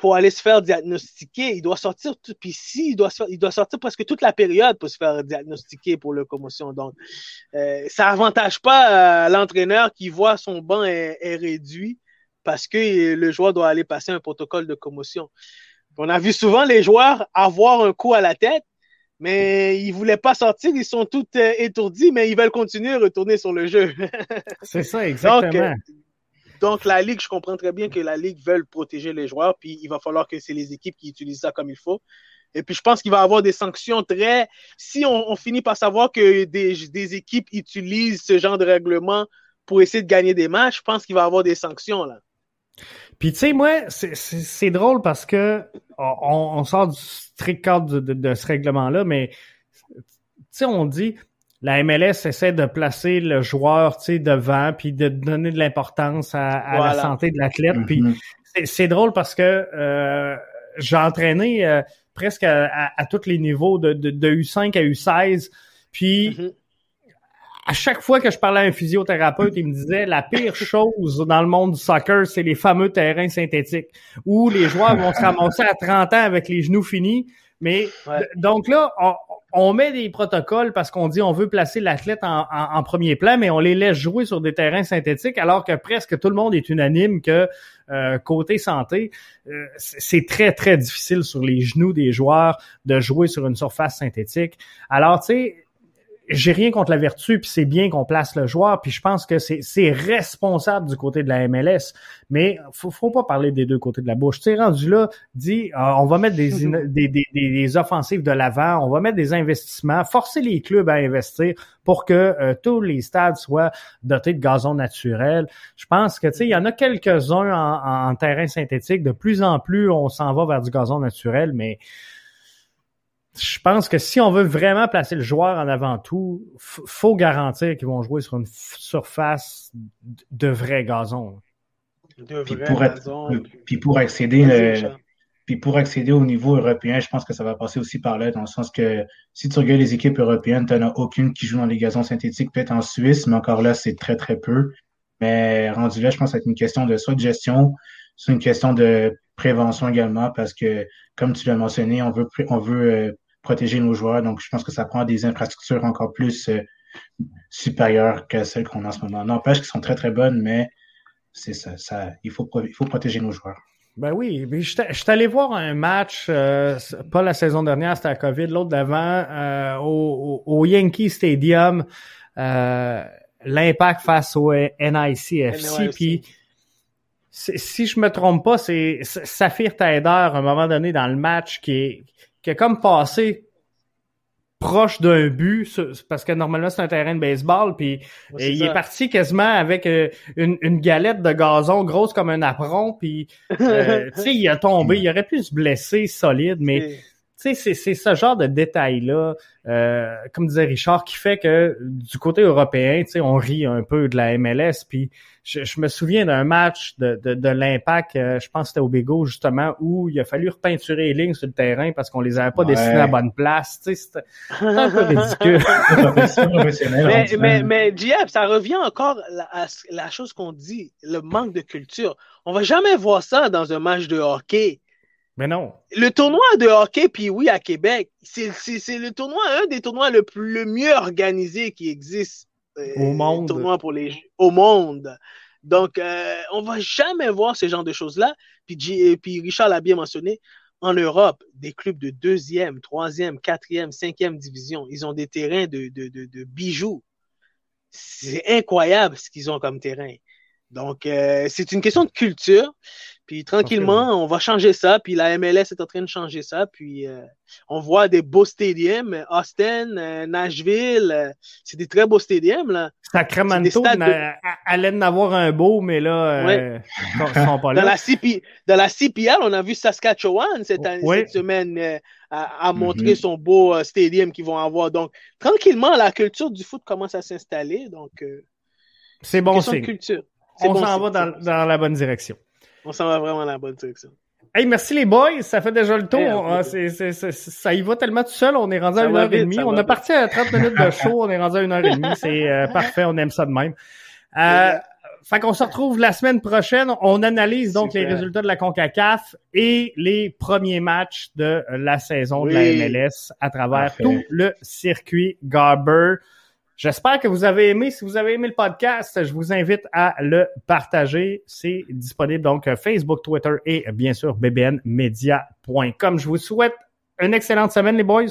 pour aller se faire diagnostiquer. Il doit sortir, tout, puis si, il doit, il doit sortir presque toute la période pour se faire diagnostiquer pour le commotion. Donc, euh, ça avantage pas euh, l'entraîneur qui voit son banc est, réduit parce que le joueur doit aller passer un protocole de commotion. On a vu souvent les joueurs avoir un coup à la tête, mais ils voulaient pas sortir, ils sont tous euh, étourdis, mais ils veulent continuer à retourner sur le jeu. C'est ça, exactement. Donc, la Ligue, je comprends très bien que la Ligue veut protéger les joueurs, puis il va falloir que c'est les équipes qui utilisent ça comme il faut. Et puis, je pense qu'il va y avoir des sanctions très. Si on, finit par savoir que des, équipes utilisent ce genre de règlement pour essayer de gagner des matchs, je pense qu'il va y avoir des sanctions, là. Puis, tu sais, moi, c'est drôle parce que on, sort du strict cadre de, de ce règlement-là, mais, tu sais, on dit, la MLS essaie de placer le joueur devant, puis de donner de l'importance à, la santé de l'athlète. Puis mm-hmm. c'est drôle parce que euh, j'ai entraîné euh, presque à, tous les niveaux, de, U5 à U16. Puis mm-hmm. à chaque fois que je parlais à un physiothérapeute, il me disait la pire chose dans le monde du soccer, c'est les fameux terrains synthétiques où les joueurs vont se ramasser à 30 ans avec les genoux finis. Mais donc là, on met des protocoles parce qu'on dit on veut placer l'athlète en, premier plan, mais on les laisse jouer sur des terrains synthétiques, alors que presque tout le monde est unanime que euh, côté santé, euh, c'est très très difficile sur les genoux des joueurs de jouer sur une surface synthétique. Alors tu sais, j'ai rien contre la vertu, puis c'est bien qu'on place le joueur, puis je pense que c'est responsable du côté de la MLS, mais faut, faut pas parler des deux côtés de la bouche. Tu rendu là, dit, euh, on va mettre des, des, des, des, offensives de l'avant, on va mettre des investissements, forcer les clubs à investir pour que euh, tous les stades soient dotés de gazon naturel. Je pense que, tu sais, il y en a quelques-uns en, en terrain synthétique. De plus en plus, on s'en va vers du gazon naturel, mais je pense que si on veut vraiment placer le joueur en avant tout, faut garantir qu'ils vont jouer sur une surface de vrai gazon. De puis, pour gazon. puis pour accéder puis pour accéder au niveau européen, je pense que ça va passer aussi par là, dans le sens que si tu regardes les équipes européennes, tu n'en as aucune qui joue dans les gazons synthétiques, peut-être en Suisse, mais encore là, c'est très, très peu. Mais rendu là, je pense que c'est une question de soit de gestion, c'est une question de prévention également, parce que, comme tu l'as mentionné, on veut, on veut euh, protéger nos joueurs. Donc, je pense que ça prend des infrastructures encore plus euh, supérieures que celles qu'on a en ce moment. N'empêche qu'elles sont très, très bonnes, mais c'est ça, ça il, faut, il faut protéger nos joueurs. Ben oui, je suis allé voir un match, euh, pas la saison dernière, c'était la COVID, l'autre d'avant, euh, au, au, Yankee Stadium, l'impact face au NICFC, puis si je me trompe pas, c'est Saphir Taider, à un moment donné dans le match, qui est, qui a comme passé proche d'un but parce que normalement c'est un terrain de baseball puis il est parti quasiment avec euh, une, une, galette de gazon grosse comme un apron puis euh, tu sais il a tombé il aurait pu se blesser solide mais tu sais c'est ce genre de détail là euh, comme disait Richard qui fait que du côté européen tu sais on rit un peu de la MLS puis je, me souviens d'un match de, de, de l'Impact, euh, je pense que c'était au Bégo, justement, où il a fallu repeinturer les lignes sur le terrain parce qu'on les avait pas dessinées à bonne place. Tu sais, c'était un peu ridicule. mais, mais, mais ça revient encore à la chose qu'on dit, le manque de culture. On va jamais voir ça dans un match de hockey. Mais non. Le tournoi de hockey, puis oui, à Québec, c'est le tournoi, un des tournois le, plus, le mieux organisé qui existe au monde. Tournoi pour les au monde. Donc, euh, on va jamais voir ce genre de choses-là. Puis, puis Richard l'a bien mentionné, en Europe, des clubs de deuxième, troisième, quatrième, cinquième division, ils ont des terrains de, de, de, bijoux. C'est incroyable ce qu'ils ont comme terrain. Donc, euh, c'est une question de culture. Puis tranquillement, on va changer ça. Puis la MLS est en train de changer ça. Puis euh, on voit des beaux stadiums. Austin, euh, Nashville, euh, c'est des très beaux stadiums. Là. Sacramento de... allait en avoir un beau, mais là, ils sont pas là. Dans la, CP... Dans la CPL, on a vu Saskatchewan cette, cette semaine à, montrer mm-hmm. son beau stadium qu'ils vont avoir. Donc, tranquillement, la culture du foot commence à s'installer. Donc, c'est bon signe. On s'en va dans, dans la bonne direction. On s'en va vraiment dans la bonne direction. Hey, merci les boys, ça fait déjà le tour. Ah, ça y va tellement tout seul, on est rendu à une heure et demie. On a parti à 30 minutes de show, on est rendu à une heure et demie. C'est euh, parfait, on aime ça de même. Euh, fait qu'on se retrouve la semaine prochaine. On analyse donc les résultats de la CONCACAF et les premiers matchs de la saison de la MLS à travers tout le circuit Garber. J'espère que vous avez aimé. Si vous avez aimé le podcast, je vous invite à le partager. C'est disponible donc Facebook, Twitter et bien sûr bbnmedia.com. Je vous souhaite une excellente semaine, les boys.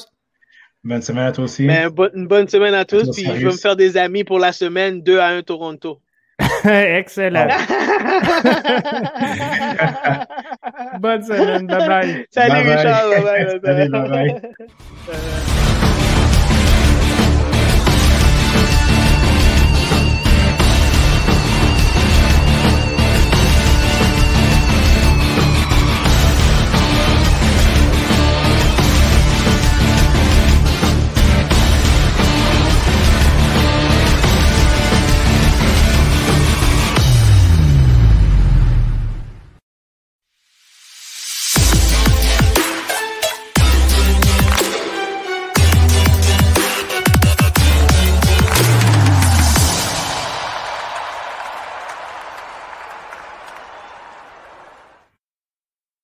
Bonne semaine à toi aussi. Ben, une bonne semaine à tous. Puis je vais me faire des amis pour la semaine 2 à 1 Toronto. Excellent. bonne semaine. Bye bye. Salut, bye Richard. Bye bye. bye, bye.